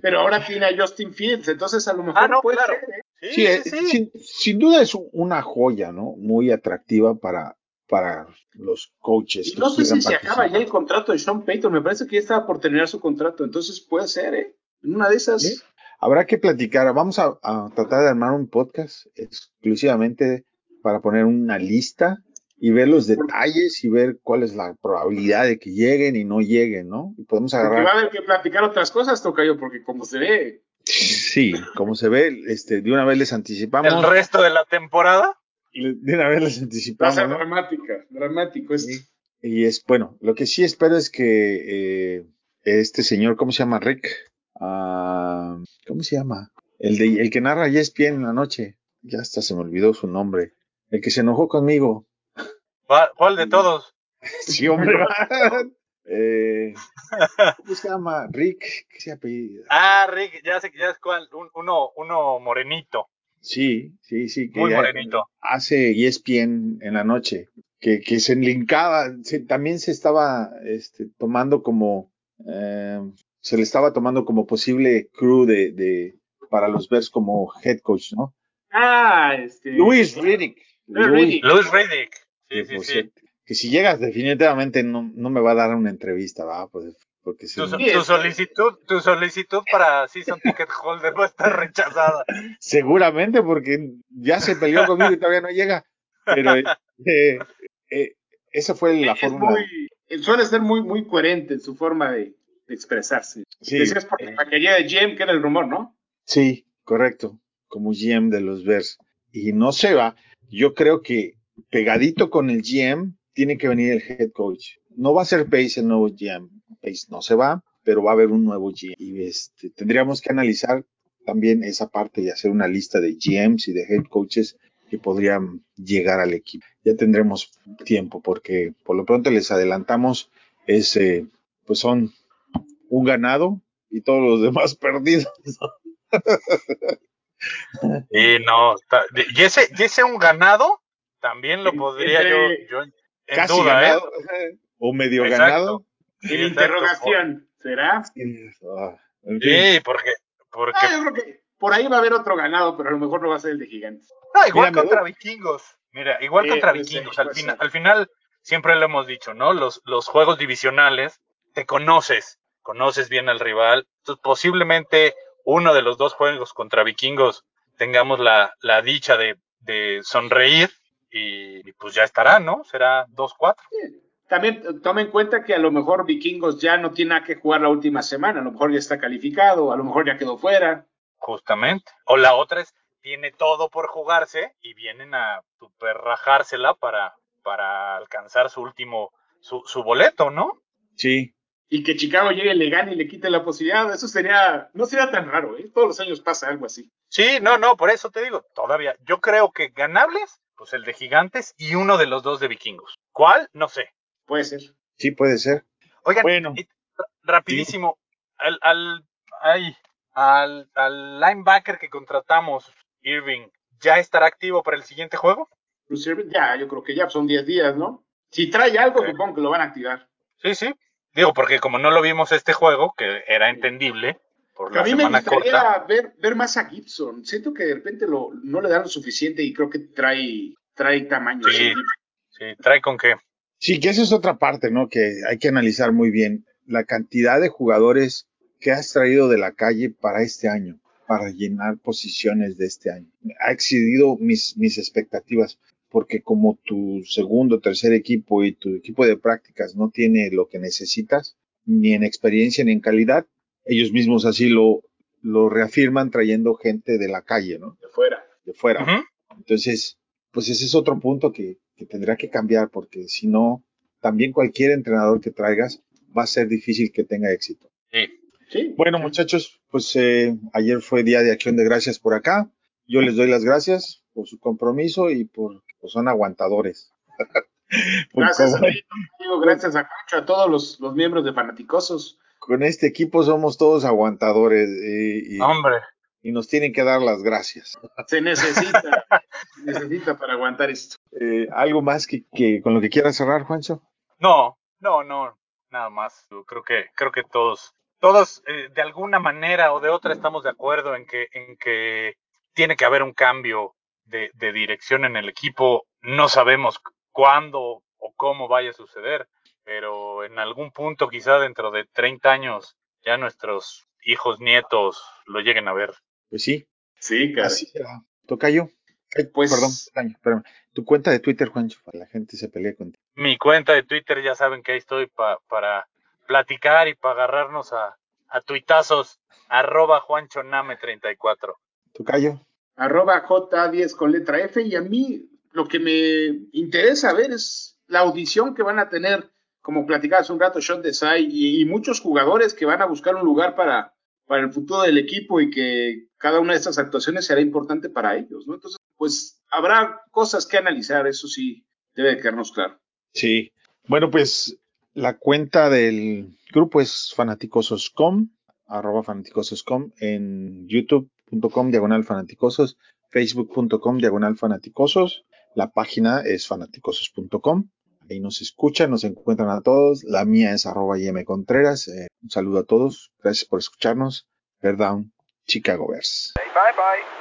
Pero ahora tiene a Justin Fields, entonces a lo mejor Ah, no, puede claro. ser. ¿eh? Sí, sí, eh, sí. Sin, sin duda es un- una joya, ¿no? Muy atractiva para, para los coaches. Y no sé si se acaba ya el contrato de Sean Payton. Me parece que ya estaba por terminar su contrato, entonces puede ser, ¿eh? En una de esas. Sí. Habrá que platicar. Vamos a, a tratar de armar un podcast exclusivamente para poner una lista y ver los detalles y ver cuál es la probabilidad de que lleguen y no lleguen, ¿no? Y podemos Porque va agarrar. a haber que platicar otras cosas, Tocayo, porque como se ve, Sí, como se ve, este, de una vez les anticipamos. El resto de la temporada, De una vez les va a anticipamos. ser ¿no? dramática, dramático esto. Sí. Y es, bueno, lo que sí espero es que eh, este señor, ¿cómo se llama? Rick. Ah, ¿Cómo se llama? El, de, el que narra ESPN en la noche. Ya hasta se me olvidó su nombre. El que se enojó conmigo. ¿Cuál de todos? Sí, hombre. [laughs] eh, [laughs] ¿Cómo se llama? Rick. ¿Qué se apellida? Ah, Rick, ya sé, ya es cuál, un- uno, uno morenito, Sí, sí, sí. Que muy morenito. Hace ESPN en la noche. Que, que se linkaba. se- también se estaba este, tomando como. eh, se le estaba tomando como posible crew de, de para los Bears como head coach, ¿no? Ah, este. Luis Riddick. Luis Luis, Riddick. Louis Riddick. Que, Sí, sí, por sí. cierto, que si llegas definitivamente no, no me va a dar una entrevista, va, pues porque si Tu, no- tu solicitud, tu solicitud para Season Ticket Holder va a estar rechazada. seguramente porque ya se peleó conmigo y todavía no llega. Pero eh, eh, esa fue la es fórmula. muy, él suele ser muy, muy coherente en su forma de, de expresarse. Sí, Decías porque eh, para que llegue Jim, que era el rumor, ¿no? Sí, correcto, como GM de los Bears. Y no se va. Yo creo que pegadito con el GM tiene que venir el head coach. No va a ser Pace el nuevo GM. Pace no se va, pero va a haber un nuevo GM. Y este, tendríamos que analizar también esa parte y hacer una lista de GMs y de head coaches que podrían llegar al equipo. Ya tendremos tiempo porque por lo pronto les adelantamos es, eh, pues son un ganado y todos los demás [laughs] perdidos. Y no, y ese, y ese un ganado, también lo podría yo, yo en casi duda, ganado ¿eh? o medio Exacto. ganado. Sí, en interrogación, ¿será? Ah, en fin. Sí, porque, porque Ah, yo creo que por ahí va a haber otro ganado, pero a lo mejor no va a ser el de Gigantes. No, igual Mira, contra vikingos. Mira, igual contra puede ser, vikingos. al, puede fina- al final, siempre lo hemos dicho, ¿no? Los, los juegos divisionales, te conoces, conoces bien al rival. Entonces, posiblemente uno de los dos juegos contra vikingos tengamos la, la dicha de, de sonreír y, y pues ya estará, ¿no? Será 2-4. también eh, toma en cuenta que a lo mejor Vikingos ya no tiene que jugar la última semana, a lo mejor ya está calificado, a lo mejor ya quedó fuera. Justamente. O la otra es, tiene todo por jugarse y vienen a super rajársela para, para alcanzar su último, su, su boleto, ¿no? Sí. Y que Chicago llegue, le gane y le quite la posibilidad, eso sería, no sería tan raro, ¿eh? Todos los años pasa algo así. Sí, no, no, por eso te digo, todavía, yo creo que ganables, pues el de Gigantes y uno de los dos de Vikingos. ¿Cuál? No sé. Puede ser. Sí, puede ser. Oigan, Bueno. y- rapidísimo, al, al, ay, al, al linebacker que contratamos, Irving, ¿ya estará activo para el siguiente juego? Bruce Irvin, ya, yo creo que ya son 10 días, ¿no? Si trae algo, Ok. supongo que lo van a activar. Sí, sí. Digo, porque como no lo vimos este juego, que era entendible por Que a la mí me gustaría corta. ver, ver más a Gibson. Siento que de repente lo, no le dan lo suficiente y creo que trae, trae tamaño. Sí. Sí, trae con qué. Sí, que esa es otra parte, ¿no? Que hay que analizar muy bien la cantidad de jugadores que has traído de la calle para este año, para llenar posiciones de este año. Ha excedido mis, mis expectativas, porque como tu segundo, tercer equipo y tu equipo de prácticas no tiene lo que necesitas, ni en experiencia ni en calidad, ellos mismos así lo, lo reafirman trayendo gente de la calle, ¿no? De fuera. De fuera. Entonces, pues ese es otro punto que, que tendrá que cambiar, porque si no, también cualquier entrenador que traigas va a ser difícil que tenga éxito. Sí. Sí. Bueno, muchachos, pues eh, ayer fue Día de Acción de Gracias por acá. Yo les doy las gracias por su compromiso y por pues, son aguantadores. [laughs] Por Gracias amigo, gracias a a todos los, los miembros de Fanaticosos. con este equipo somos todos aguantadores eh, y, Hombre. y nos tienen que dar las gracias. Se necesita, [laughs] se necesita para aguantar esto. Eh, ¿Algo más que, que con lo que quieras cerrar, Juancho? No, no, no, nada más. Yo Creo que, creo que todos, todos eh, de alguna manera o de otra estamos de acuerdo en que, en que tiene que haber un cambio de, de dirección en el equipo. No sabemos cuándo o cómo vaya a suceder, pero en algún punto, quizá dentro de 30 años, ya nuestros hijos, nietos lo lleguen a ver. Pues sí, Sí, será. Tocayo. Ay, Pues- Perdón, espérame. Tu cuenta de Twitter, Juancho, para la gente se pelee contigo. Mi cuenta de Twitter, ya saben que ahí estoy pa- para platicar y para agarrarnos a, a tuitazos, arroba juanchoname34. Tocayo. Arroba J10 con letra F y a mí lo que me interesa ver es la audición que van a tener, como platicaba hace un rato Sean Desai y, y muchos jugadores que van a buscar un lugar para, para el futuro del equipo y que cada una de estas actuaciones será importante para ellos, ¿no? Entonces, pues habrá cosas que analizar, eso sí debe de quedarnos claro. Sí. Bueno, pues la cuenta del grupo es fanaticososcom, arroba fanaticososcom, en youtube.com diagonal fanaticosos, facebook.com diagonal fanaticosos, la página es fanaticosos.com, ahí nos escuchan, nos encuentran a todos, la mía es arroba Contreras, eh, un saludo a todos, gracias por escucharnos, Bear Down, Chicago Bears. Bye bye.